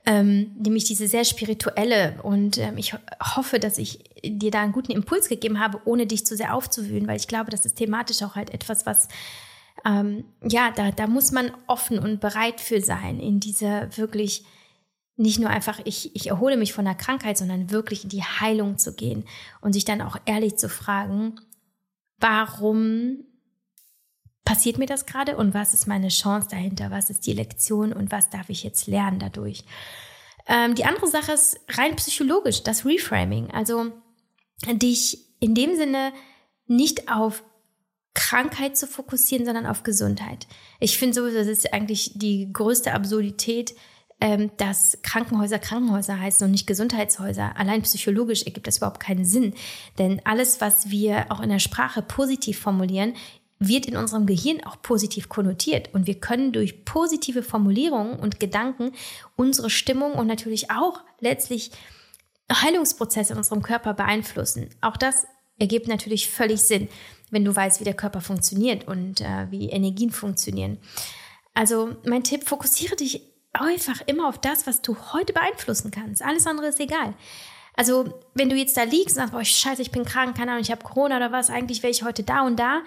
ähm, nämlich diese sehr spirituelle. Und ähm, ich hoffe, dass ich dir da einen guten Impuls gegeben habe, ohne dich zu sehr aufzuwühlen, weil ich glaube, das ist thematisch auch halt etwas, was ähm, ja, da, da muss man offen und bereit für sein, in diese wirklich nicht nur einfach, ich, ich erhole mich von der Krankheit, sondern wirklich in die Heilung zu gehen und sich dann auch ehrlich zu fragen, warum passiert mir das gerade und was ist meine Chance dahinter, was ist die Lektion und was darf ich jetzt lernen dadurch. Ähm, die andere Sache ist rein psychologisch, das Reframing, also dich in dem Sinne nicht auf Krankheit zu fokussieren, sondern auf Gesundheit. Ich finde sowieso, das ist eigentlich die größte Absurdität, ähm, dass Krankenhäuser Krankenhäuser heißen und nicht Gesundheitshäuser. Allein psychologisch ergibt das überhaupt keinen Sinn. Denn alles, was wir auch in der Sprache positiv formulieren, wird in unserem Gehirn auch positiv konnotiert. Und wir können durch positive Formulierungen und Gedanken unsere Stimmung und natürlich auch letztlich Heilungsprozesse in unserem Körper beeinflussen. Auch das ergibt natürlich völlig Sinn, wenn du weißt, wie der Körper funktioniert und äh, wie Energien funktionieren. Also mein Tipp, fokussiere dich einfach immer auf das, was du heute beeinflussen kannst. Alles andere ist egal. Also, wenn du jetzt da liegst und sagst, boah, scheiße, ich bin krank, keine Ahnung, ich habe Corona oder was, eigentlich wäre ich heute da und da,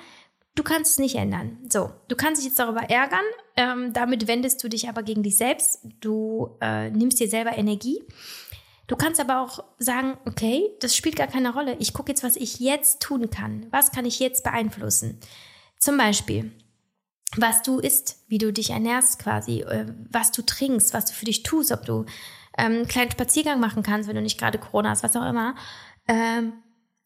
du kannst es nicht ändern. So, du kannst dich jetzt darüber ärgern, ähm, damit wendest du dich aber gegen dich selbst, du äh, nimmst dir selber Energie. Du kannst aber auch sagen, okay, das spielt gar keine Rolle. Ich gucke jetzt, was ich jetzt tun kann. Was kann ich jetzt beeinflussen? Zum Beispiel, was du isst, wie du dich ernährst quasi, äh, was du trinkst, was du für dich tust, ob du ähm, einen kleinen Spaziergang machen kannst, wenn du nicht gerade Corona hast, was auch immer. Ähm,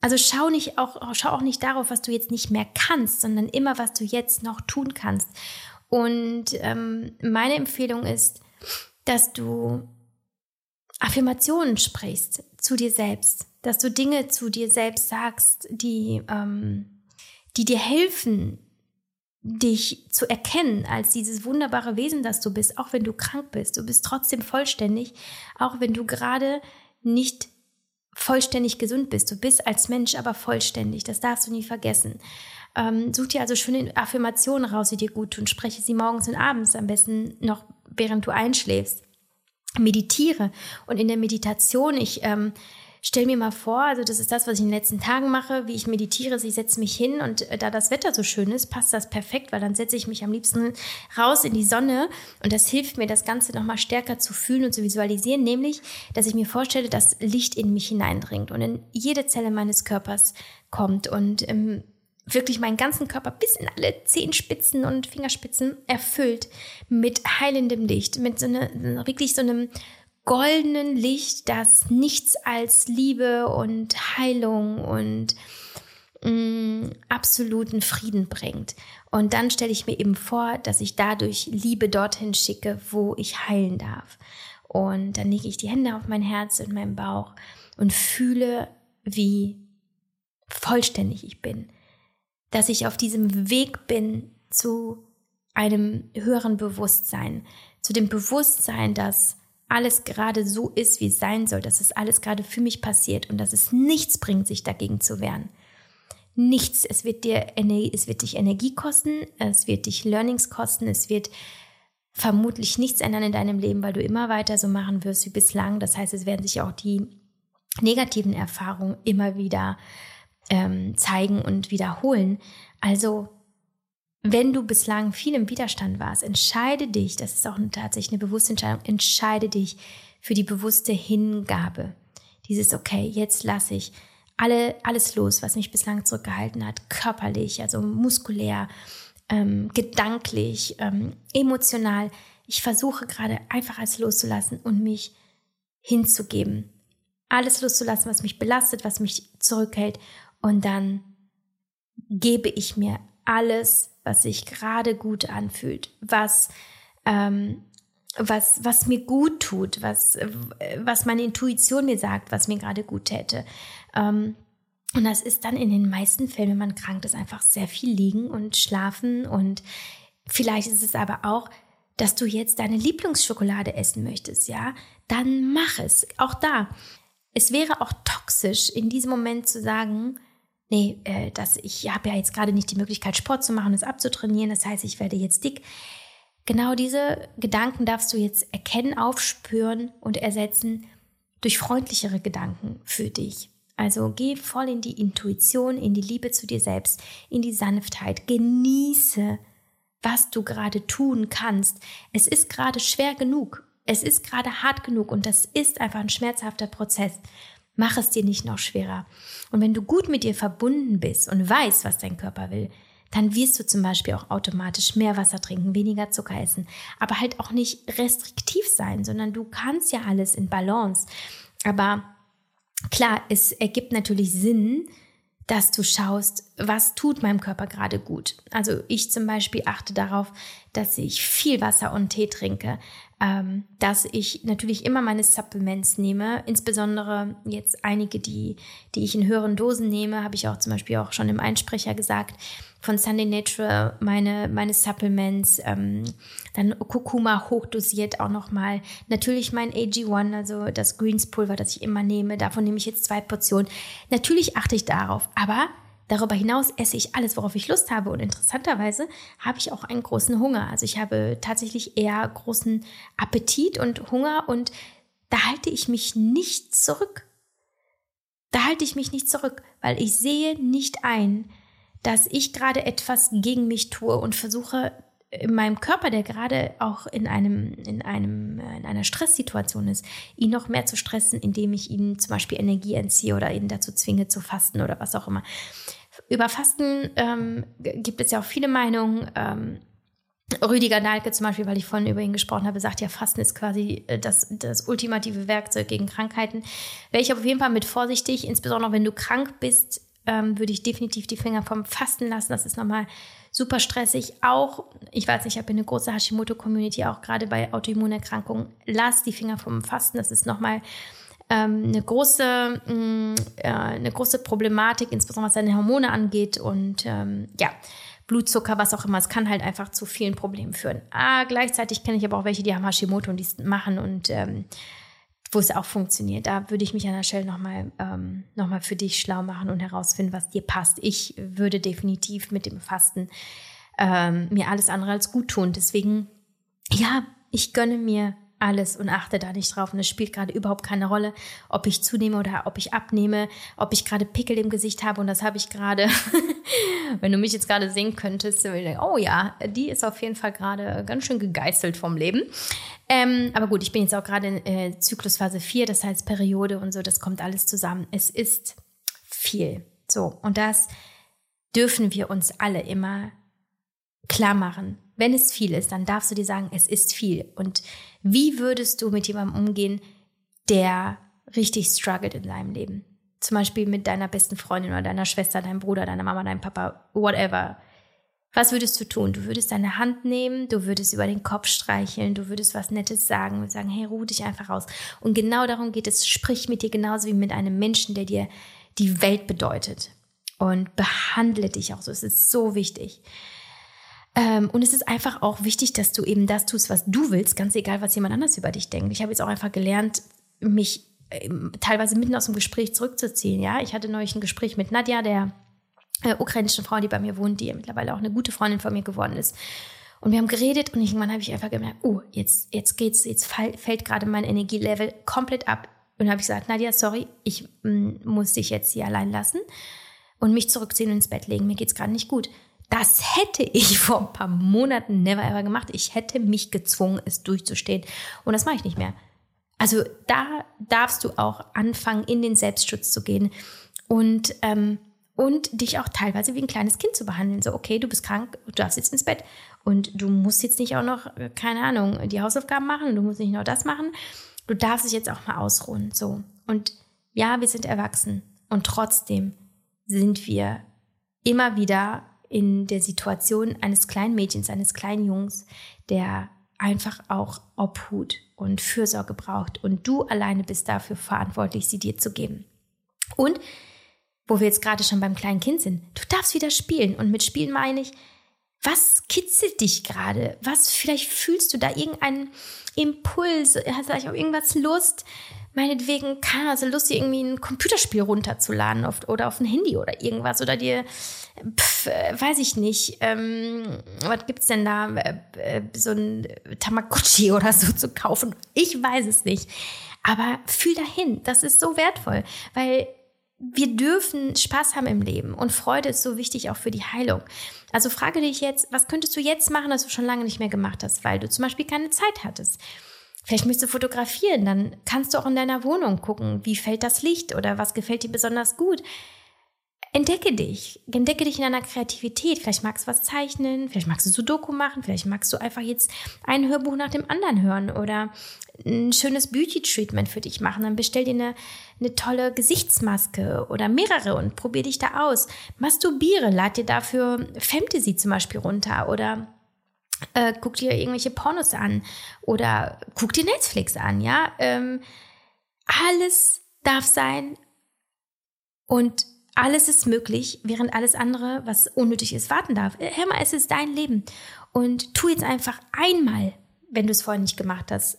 also schau nicht auch, schau auch nicht darauf, was du jetzt nicht mehr kannst, sondern immer, was du jetzt noch tun kannst. Und ähm, meine Empfehlung ist, dass du Affirmationen sprichst zu dir selbst, dass du Dinge zu dir selbst sagst, die, ähm, die dir helfen, dich zu erkennen als dieses wunderbare Wesen, das du bist, auch wenn du krank bist. Du bist trotzdem vollständig, auch wenn du gerade nicht vollständig gesund bist. Du bist als Mensch aber vollständig. Das darfst du nie vergessen. Ähm, such dir also schöne Affirmationen raus, die dir gut tun. Spreche sie morgens und abends, am besten noch während du einschläfst. Meditiere. Und in der Meditation, ich ähm, stell mir mal vor, also das ist das, was ich in den letzten Tagen mache, wie ich meditiere. Ich setze mich hin und äh, da das Wetter so schön ist, passt das perfekt, weil dann setze ich mich am liebsten raus in die Sonne und das hilft mir, das Ganze nochmal stärker zu fühlen und zu visualisieren, nämlich, dass ich mir vorstelle, dass Licht in mich hineindringt und in jede Zelle meines Körpers kommt und ähm, wirklich meinen ganzen Körper bis in alle Zehenspitzen und Fingerspitzen erfüllt mit heilendem Licht, mit so einer, wirklich so einem goldenen Licht, das nichts als Liebe und Heilung und mh, mm, absoluten Frieden bringt. Und dann stelle ich mir eben vor, dass ich dadurch Liebe dorthin schicke, wo ich heilen darf. Und dann lege ich die Hände auf mein Herz und meinen Bauch und fühle, wie vollständig ich bin. Dass ich auf diesem Weg bin zu einem höheren Bewusstsein, zu dem Bewusstsein, dass alles gerade so ist, wie es sein soll, dass es alles gerade für mich passiert und dass es nichts bringt, sich dagegen zu wehren. Nichts. Es wird dir, es wird dich Energie kosten, es wird dich Learnings kosten, es wird vermutlich nichts ändern in deinem Leben, weil du immer weiter so machen wirst wie bislang. Das heißt, es werden sich auch die negativen Erfahrungen immer wieder ähm, zeigen und wiederholen. Also wenn du bislang viel im Widerstand warst, entscheide dich, das ist auch tatsächlich eine bewusste Entscheidung, entscheide dich für die bewusste Hingabe. Dieses, okay, jetzt lasse ich alle, alles los, was mich bislang zurückgehalten hat, körperlich, also muskulär, ähm, gedanklich, ähm, emotional. Ich versuche gerade einfach alles loszulassen und mich hinzugeben. Alles loszulassen, was mich belastet, was mich zurückhält. Und dann gebe ich mir alles was sich gerade gut anfühlt, was, ähm, was, was mir gut tut, was, was meine Intuition mir sagt, was mir gerade gut täte. Ähm, und das ist dann in den meisten Fällen, wenn man krank ist, einfach sehr viel liegen und schlafen. Und vielleicht ist es aber auch, dass du jetzt deine Lieblingsschokolade essen möchtest, ja? Dann mach es. Auch da. Es wäre auch toxisch, in diesem Moment zu sagen, nee, äh, dass ich habe ja jetzt gerade nicht die Möglichkeit, Sport zu machen, es abzutrainieren, das heißt, ich werde jetzt dick. Genau diese Gedanken darfst du jetzt erkennen, aufspüren und ersetzen durch freundlichere Gedanken für dich. Also geh voll in die Intuition, in die Liebe zu dir selbst, in die Sanftheit. Genieße, was du gerade tun kannst. Es ist gerade schwer genug. Es ist gerade hart genug und das ist einfach ein schmerzhafter Prozess. Mach es dir nicht noch schwerer. Und wenn du gut mit dir verbunden bist und weißt, was dein Körper will, dann wirst du zum Beispiel auch automatisch mehr Wasser trinken, weniger Zucker essen, aber halt auch nicht restriktiv sein, sondern du kannst ja alles in Balance. Aber klar, es ergibt natürlich Sinn, dass du schaust, was tut meinem Körper gerade gut. Also ich zum Beispiel achte darauf, dass ich viel Wasser und Tee trinke, ähm, dass ich natürlich immer meine Supplements nehme, insbesondere jetzt einige, die, die ich in höheren Dosen nehme, habe ich auch zum Beispiel auch schon im Einsprecher gesagt, von Sunday Natural meine, meine Supplements, ähm, dann Kurkuma hochdosiert auch nochmal. Natürlich mein AG1, also das Greens Pulver, das ich immer nehme, davon nehme ich jetzt zwei Portionen. Natürlich achte ich darauf, aber Darüber hinaus esse ich alles, worauf ich Lust habe. Und interessanterweise habe ich auch einen großen Hunger. Also ich habe tatsächlich eher großen Appetit und Hunger und da halte ich mich nicht zurück. Da halte ich mich nicht zurück, weil ich sehe nicht ein, dass ich gerade etwas gegen mich tue und versuche, in meinem Körper, der gerade auch in einem, in einem, in einer Stresssituation ist, ihn noch mehr zu stressen, indem ich ihn zum Beispiel Energie entziehe oder ihn dazu zwinge zu fasten oder was auch immer. Über Fasten ähm, gibt es ja auch viele Meinungen. Ähm, Rüdiger Dahlke zum Beispiel, weil ich vorhin über ihn gesprochen habe, sagt ja, Fasten ist quasi äh, das, das ultimative Werkzeug gegen Krankheiten. Wäre ich auf jeden Fall mit vorsichtig, insbesondere wenn du krank bist, ähm, würde ich definitiv die Finger vom Fasten lassen. Das ist nochmal super stressig. Auch, ich weiß nicht, ich habe eine große Hashimoto-Community, auch gerade bei Autoimmunerkrankungen. Lass die Finger vom Fasten. Das ist nochmal ähm, eine große, mh, mm, äh, eine große Problematik, insbesondere was deine Hormone angeht und ähm, ja. Blutzucker, was auch immer. Es kann halt einfach zu vielen Problemen führen. Ah, gleichzeitig kenne ich aber auch welche, die haben Hashimoto und die machen und ähm, wo es auch funktioniert. Da würde ich mich an der Stelle nochmal ähm, noch für dich schlau machen und herausfinden, was dir passt. Ich würde definitiv mit dem Fasten ähm, mir alles andere als gut tun. Deswegen, ja, ich gönne mir alles und achte da nicht drauf. Und es spielt gerade überhaupt keine Rolle, ob ich zunehme oder ob ich abnehme, ob ich gerade Pickel im Gesicht habe. Und das habe ich gerade, *laughs* wenn du mich jetzt gerade sehen könntest, oh ja, die ist auf jeden Fall gerade ganz schön gegeißelt vom Leben. Ähm, aber gut, ich bin jetzt auch gerade in äh, Zyklusphase 4, das heißt Periode und so, das kommt alles zusammen. Es ist viel. So, und das dürfen wir uns alle immer klar machen. Wenn es viel ist, dann darfst du dir sagen, es ist viel. Und wie würdest du mit jemandem umgehen, der richtig struggelt in seinem Leben? Zum Beispiel mit deiner besten Freundin oder deiner Schwester, deinem Bruder, deiner Mama, deinem Papa, whatever. Was würdest du tun? Du würdest deine Hand nehmen, du würdest über den Kopf streicheln, du würdest was Nettes sagen und sagen, hey, ruh dich einfach aus. Und genau darum geht es. Sprich mit dir genauso wie mit einem Menschen, der dir die Welt bedeutet. Und behandle dich auch so. Es ist so wichtig. Ähm, und es ist einfach auch wichtig, dass du eben das tust, was du willst, ganz egal, was jemand anders über dich denkt. Ich habe jetzt auch einfach gelernt, mich ähm, teilweise mitten aus dem Gespräch zurückzuziehen. Ja, ich hatte neulich ein Gespräch mit Nadja, der äh, ukrainischen Frau, die bei mir wohnt, die ja mittlerweile auch eine gute Freundin von mir geworden ist. Und wir haben geredet und irgendwann habe ich einfach gemerkt, oh, jetzt, jetzt geht's, jetzt fall, fällt gerade mein Energielevel komplett ab. Und habe ich gesagt, Nadja, sorry, ich mm, muss dich jetzt hier allein lassen und mich zurückziehen und ins Bett legen. Mir geht's gerade nicht gut. Das hätte ich *laughs* vor ein paar Monaten never ever gemacht. Ich hätte mich gezwungen, es durchzustehen. Und das mache ich nicht mehr. Also da darfst du auch anfangen, in den Selbstschutz zu gehen und, ähm, und dich auch teilweise wie ein kleines Kind zu behandeln. So, okay, du bist krank, du darfst jetzt ins Bett und du musst jetzt nicht auch noch, keine Ahnung, die Hausaufgaben machen, du musst nicht noch das machen. Du darfst dich jetzt auch mal ausruhen. So. Und ja, wir sind erwachsen und trotzdem sind wir immer wieder in der Situation eines kleinen Mädchens, eines kleinen Jungs, der einfach auch Obhut und Fürsorge braucht und du alleine bist dafür verantwortlich, sie dir zu geben. Und wo wir jetzt gerade schon beim kleinen Kind sind, du darfst wieder spielen und mit Spielen meine ich, was kitzelt dich gerade? Was vielleicht fühlst du da irgendeinen Impuls? Hast du auf irgendwas Lust? Meinetwegen, kann also Lust, dir irgendwie ein Computerspiel runterzuladen oft, oder auf ein Handy oder irgendwas oder dir, pf, weiß ich nicht, ähm, was gibt's denn da, äh, äh, so ein Tamagotchi *laughs* oder so zu kaufen? Ich weiß es nicht. Aber fühl dahin, das ist so wertvoll, weil wir dürfen Spaß haben im Leben und Freude ist so wichtig auch für die Heilung. Also frage dich jetzt, was könntest du jetzt machen, was du schon lange nicht mehr gemacht hast, weil du zum Beispiel keine Zeit hattest? Vielleicht möchtest du fotografieren, dann kannst du auch in deiner Wohnung gucken, wie fällt das Licht oder was gefällt dir besonders gut. entdecke dich, entdecke dich in deiner Kreativität. Vielleicht magst du was zeichnen, vielleicht magst du Sudoku machen, vielleicht magst du einfach jetzt ein Hörbuch nach dem anderen hören oder ein schönes Beauty-Treatment für dich machen. Dann bestell dir eine, eine tolle Gesichtsmaske oder mehrere und probier dich da aus. Masturbiere, lad dir dafür Fantasy zum Beispiel runter oder äh, guck dir irgendwelche Pornos an oder guck dir Netflix an, ja. Ähm, alles darf sein und alles ist möglich, während alles andere, was unnötig ist, warten darf. Äh, hör mal, es ist dein Leben. Und tu jetzt einfach einmal, wenn du es vorher nicht gemacht hast,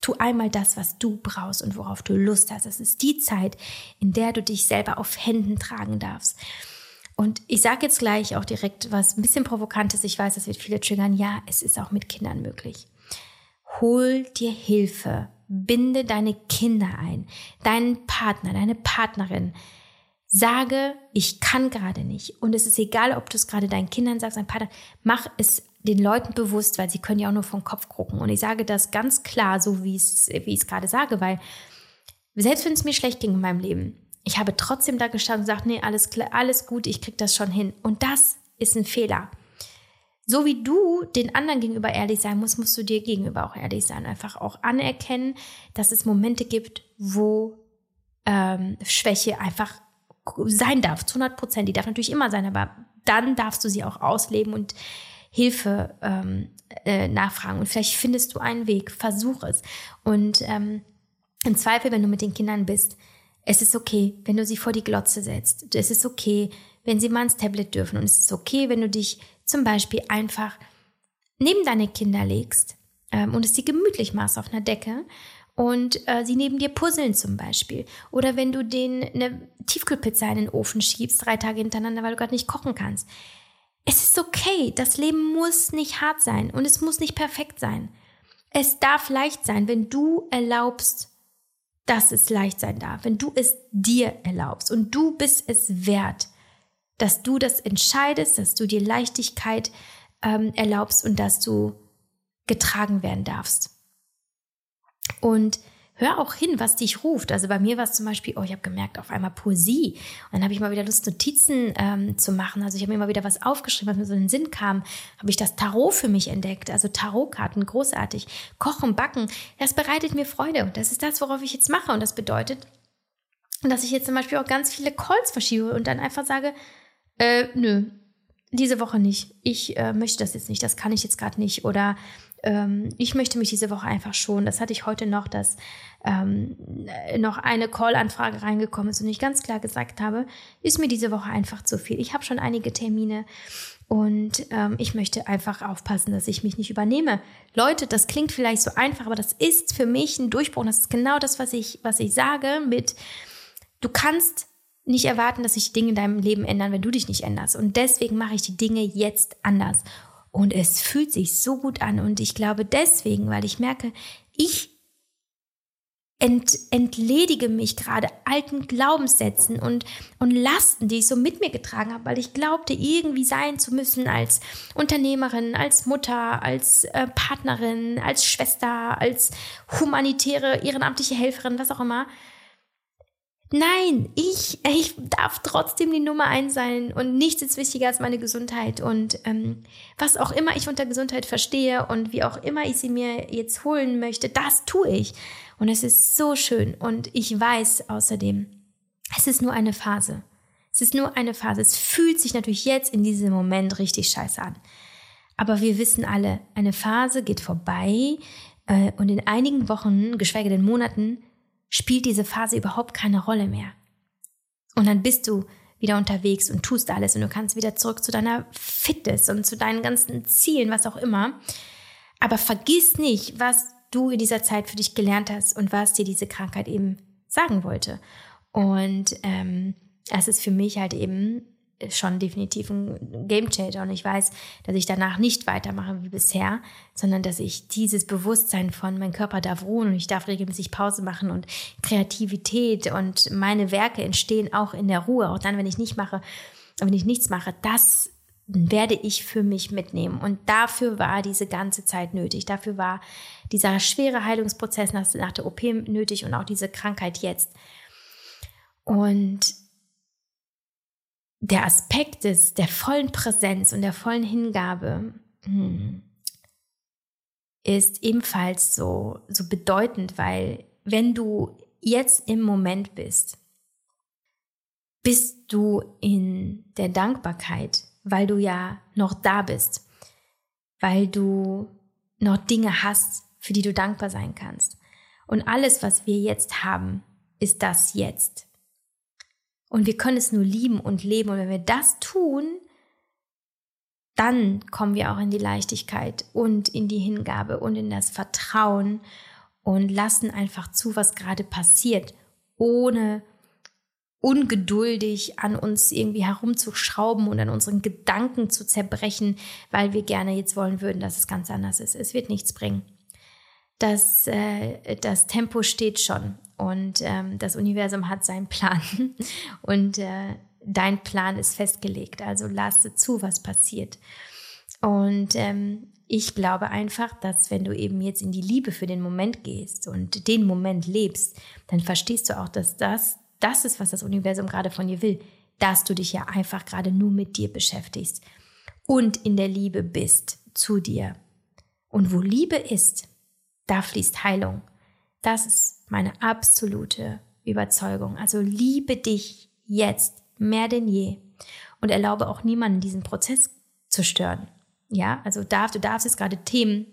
tu einmal das, was du brauchst und worauf du Lust hast. Es ist die Zeit, in der du dich selber auf Händen tragen darfst. Und ich sage jetzt gleich auch direkt was ein bisschen provokantes. Ich weiß, das wird viele triggern. Ja, es ist auch mit Kindern möglich. Hol dir Hilfe. Binde deine Kinder ein, deinen Partner, deine Partnerin. Sage, ich kann gerade nicht. Und es ist egal, ob du es gerade deinen Kindern sagst, deinem Partner, mach es den Leuten bewusst, weil sie können ja auch nur vom Kopf gucken. Und ich sage das ganz klar, so wie ich es, wie ich es gerade sage, weil selbst wenn es mir schlecht ging in meinem Leben, ich habe trotzdem da gestanden und gesagt, nee, alles klar, alles gut, ich krieg das schon hin. Und das ist ein Fehler. So wie du den anderen gegenüber ehrlich sein musst, musst du dir gegenüber auch ehrlich sein. Einfach auch anerkennen, dass es Momente gibt, wo ähm, Schwäche einfach sein darf, zu 100 Prozent. Die darf natürlich immer sein, aber dann darfst du sie auch ausleben und Hilfe ähm, äh, nachfragen. Und vielleicht findest du einen Weg, versuch es. Und ähm, im Zweifel, wenn du mit den Kindern bist, es ist okay, wenn du sie vor die Glotze setzt. Es ist okay, wenn sie mal ins Tablet dürfen. Und es ist okay, wenn du dich zum Beispiel einfach neben deine Kinder legst ähm, und es sie gemütlich machst auf einer Decke und äh, sie neben dir puzzeln zum Beispiel. Oder wenn du den eine Tiefkühlpizza in den Ofen schiebst, drei Tage hintereinander, weil du gerade nicht kochen kannst. Es ist okay. Das Leben muss nicht hart sein und es muss nicht perfekt sein. Es darf leicht sein, wenn du erlaubst, dass es leicht sein darf, wenn du es dir erlaubst und du bist es wert, dass du das entscheidest, dass du dir Leichtigkeit ähm, erlaubst und dass du getragen werden darfst. Und hör auch hin, was dich ruft. Also bei mir war es zum Beispiel, oh, ich habe gemerkt, auf einmal Poesie. Und dann habe ich mal wieder Lust, Notizen ähm, zu machen. Also ich habe mir mal wieder was aufgeschrieben, was mir so in den Sinn kam. Habe ich das Tarot für mich entdeckt. Also Tarotkarten, großartig. Kochen, backen, das bereitet mir Freude. Und das ist das, worauf ich jetzt mache. Und das bedeutet, dass ich jetzt zum Beispiel auch ganz viele Calls verschiebe und dann einfach sage, äh, nö, diese Woche nicht. Ich äh, möchte das jetzt nicht. Das kann ich jetzt gerade nicht. Oder ähm, ich möchte mich diese Woche einfach schon, das hatte ich heute noch, dass ähm, noch eine Call-Anfrage reingekommen ist und ich ganz klar gesagt habe, ist mir diese Woche einfach zu viel. Ich habe schon einige Termine und ähm, ich möchte einfach aufpassen, dass ich mich nicht übernehme. Leute, das klingt vielleicht so einfach, aber das ist für mich ein Durchbruch. Das ist genau das, was ich, was ich sage mit, du kannst nicht erwarten, dass sich Dinge in deinem Leben ändern, wenn du dich nicht änderst. Und deswegen mache ich die Dinge jetzt anders. Und es fühlt sich so gut an. Und ich glaube deswegen, weil ich merke, ich ent, entledige mich gerade alten Glaubenssätzen und, und Lasten, die ich so mit mir getragen habe, weil ich glaubte, irgendwie sein zu müssen als Unternehmerin, als Mutter, als äh, Partnerin, als Schwester, als humanitäre, ehrenamtliche Helferin, was auch immer. Nein, ich, ich darf trotzdem die Nummer eins sein und nichts ist wichtiger als meine Gesundheit. Und ähm, was auch immer ich unter Gesundheit verstehe und wie auch immer ich sie mir jetzt holen möchte, das tue ich. Und es ist so schön. Und ich weiß außerdem, es ist nur eine Phase. Es ist nur eine Phase. Es fühlt sich natürlich jetzt in diesem Moment richtig scheiße an. Aber wir wissen alle, eine Phase geht vorbei äh, und in einigen Wochen, geschweige denn Monaten, spielt diese Phase überhaupt keine Rolle mehr. Und dann bist du wieder unterwegs und tust alles und du kannst wieder zurück zu deiner Fitness und zu deinen ganzen Zielen, was auch immer. Aber vergiss nicht, was du in dieser Zeit für dich gelernt hast und was dir diese Krankheit eben sagen wollte. Und ähm, es ist für mich halt eben schon definitiv ein Gamechanger und ich weiß, dass ich danach nicht weitermache wie bisher, sondern dass ich dieses Bewusstsein von mein Körper darf ruhen und ich darf regelmäßig Pause machen und Kreativität und meine Werke entstehen auch in der Ruhe, auch dann, wenn ich nicht mache, wenn ich nichts mache, das werde ich für mich mitnehmen. Und dafür war diese ganze Zeit nötig. Dafür war dieser schwere Heilungsprozess nach, nach der OP nötig und auch diese Krankheit jetzt. Und der Aspekt des, der vollen Präsenz und der vollen Hingabe hm, ist ebenfalls so, so bedeutend, weil wenn du jetzt im Moment bist, bist du in der Dankbarkeit, weil du ja noch da bist, weil du noch Dinge hast, für die du dankbar sein kannst. Und alles, was wir jetzt haben, ist das jetzt. Und wir können es nur lieben und leben. Und wenn wir das tun, dann kommen wir auch in die Leichtigkeit und in die Hingabe und in das Vertrauen und lassen einfach zu, was gerade passiert, ohne ungeduldig an uns irgendwie herumzuschrauben und an unseren Gedanken zu zerbrechen, weil wir gerne jetzt wollen würden, dass es ganz anders ist. Es wird nichts bringen. Das, äh, das Tempo steht schon und ähm, das Universum hat seinen Plan *laughs* und äh, dein Plan ist festgelegt. Also lasse zu, was passiert. Und ähm, ich glaube einfach, dass wenn du eben jetzt in die Liebe für den Moment gehst und den Moment lebst, dann verstehst du auch, dass das das ist, was das Universum gerade von dir will, dass du dich ja einfach gerade nur mit dir beschäftigst und in der Liebe bist zu dir. Und wo Liebe ist, da fließt Heilung. Das ist meine absolute Überzeugung. Also liebe dich jetzt mehr denn je und erlaube auch niemanden diesen Prozess zu stören. Ja, also darf, du darfst jetzt gerade Themen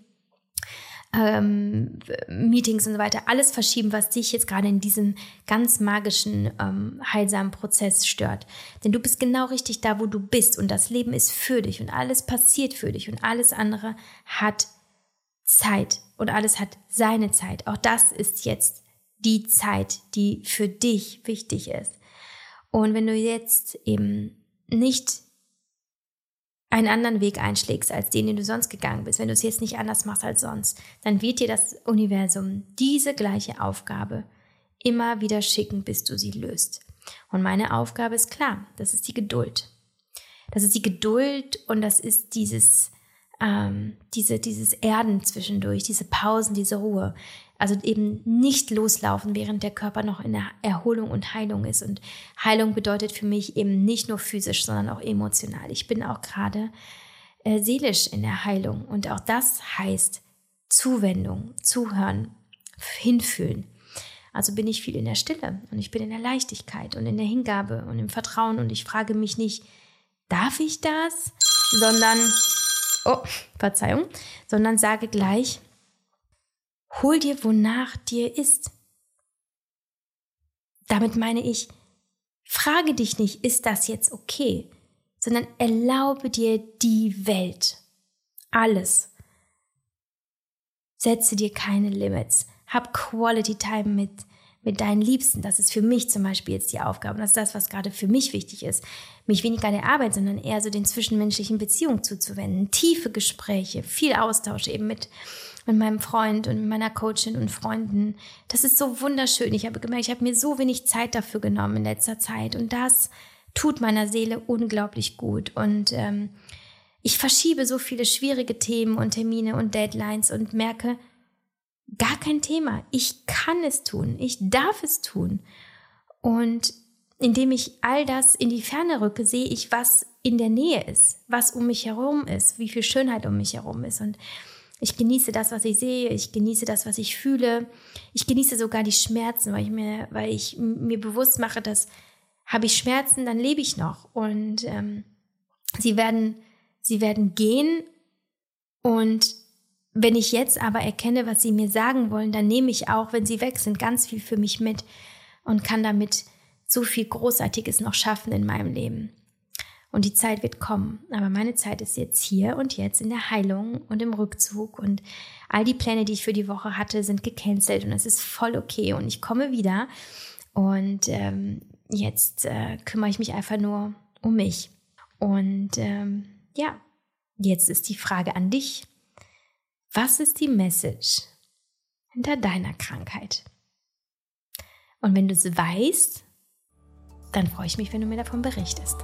ähm, Meetings und so weiter, alles verschieben, was dich jetzt gerade in diesem ganz magischen, ähm, heilsamen Prozess stört. Denn du bist genau richtig da, wo du bist und das Leben ist für dich und alles passiert für dich und alles andere hat Zeit und alles hat seine Zeit. Auch das ist jetzt die Zeit, die für dich wichtig ist. Und wenn du jetzt eben nicht einen anderen Weg einschlägst als den, den du sonst gegangen bist, wenn du es jetzt nicht anders machst als sonst, dann wird dir das Universum diese gleiche Aufgabe immer wieder schicken, bis du sie löst. Und meine Aufgabe ist klar, das ist die Geduld. Das ist die Geduld und das ist dieses, ähm, diese, dieses Erden zwischendurch, diese Pausen, diese Ruhe. Also eben nicht loslaufen, während der Körper noch in der Erholung und Heilung ist. Und Heilung bedeutet für mich eben nicht nur physisch, sondern auch emotional. Ich bin auch gerade äh, seelisch in der Heilung. Und auch das heißt Zuwendung, zuhören, hinfühlen. Also bin ich viel in der Stille und ich bin in der Leichtigkeit und in der Hingabe und im Vertrauen und ich frage mich nicht, darf ich das? Sondern, oh, Verzeihung, sondern sage gleich, Hol dir, wonach dir ist. Damit meine ich, frage dich nicht, ist das jetzt okay, sondern erlaube dir die Welt. Alles. Setze dir keine Limits. Hab Quality Time mit, mit deinen Liebsten. Das ist für mich zum Beispiel jetzt die Aufgabe. das ist das, was gerade für mich wichtig ist. Mich weniger der Arbeit, sondern eher so den zwischenmenschlichen Beziehungen zuzuwenden. Tiefe Gespräche, viel Austausch eben mit, mit meinem Freund und meiner Coachin und Freunden. Das ist so wunderschön. Ich habe gemerkt, ich habe mir so wenig Zeit dafür genommen in letzter Zeit und das tut meiner Seele unglaublich gut. Und ähm, ich verschiebe so viele schwierige Themen und Termine und Deadlines und merke, gar kein Thema. Ich kann es tun. Ich darf es tun. Und indem ich all das in die Ferne rücke, sehe ich, was in der Nähe ist, was um mich herum ist, wie viel Schönheit um mich herum ist. Und ich genieße das, was ich sehe. Ich genieße das, was ich fühle. Ich genieße sogar die Schmerzen, weil ich mir, weil ich mir bewusst mache, dass habe ich Schmerzen, dann lebe ich noch. Und ähm, sie werden, sie werden gehen. Und wenn ich jetzt aber erkenne, was sie mir sagen wollen, dann nehme ich auch, wenn sie weg sind, ganz viel für mich mit und kann damit so viel Großartiges noch schaffen in meinem Leben. Und die Zeit wird kommen. Aber meine Zeit ist jetzt hier und jetzt in der Heilung und im Rückzug. Und all die Pläne, die ich für die Woche hatte, sind gecancelt. Und es ist voll okay. Und ich komme wieder. Und ähm, jetzt äh, kümmere ich mich einfach nur um mich. Und ähm, ja, jetzt ist die Frage an dich. Was ist die Message hinter deiner Krankheit? Und wenn du es weißt, dann freue ich mich, wenn du mir davon berichtest.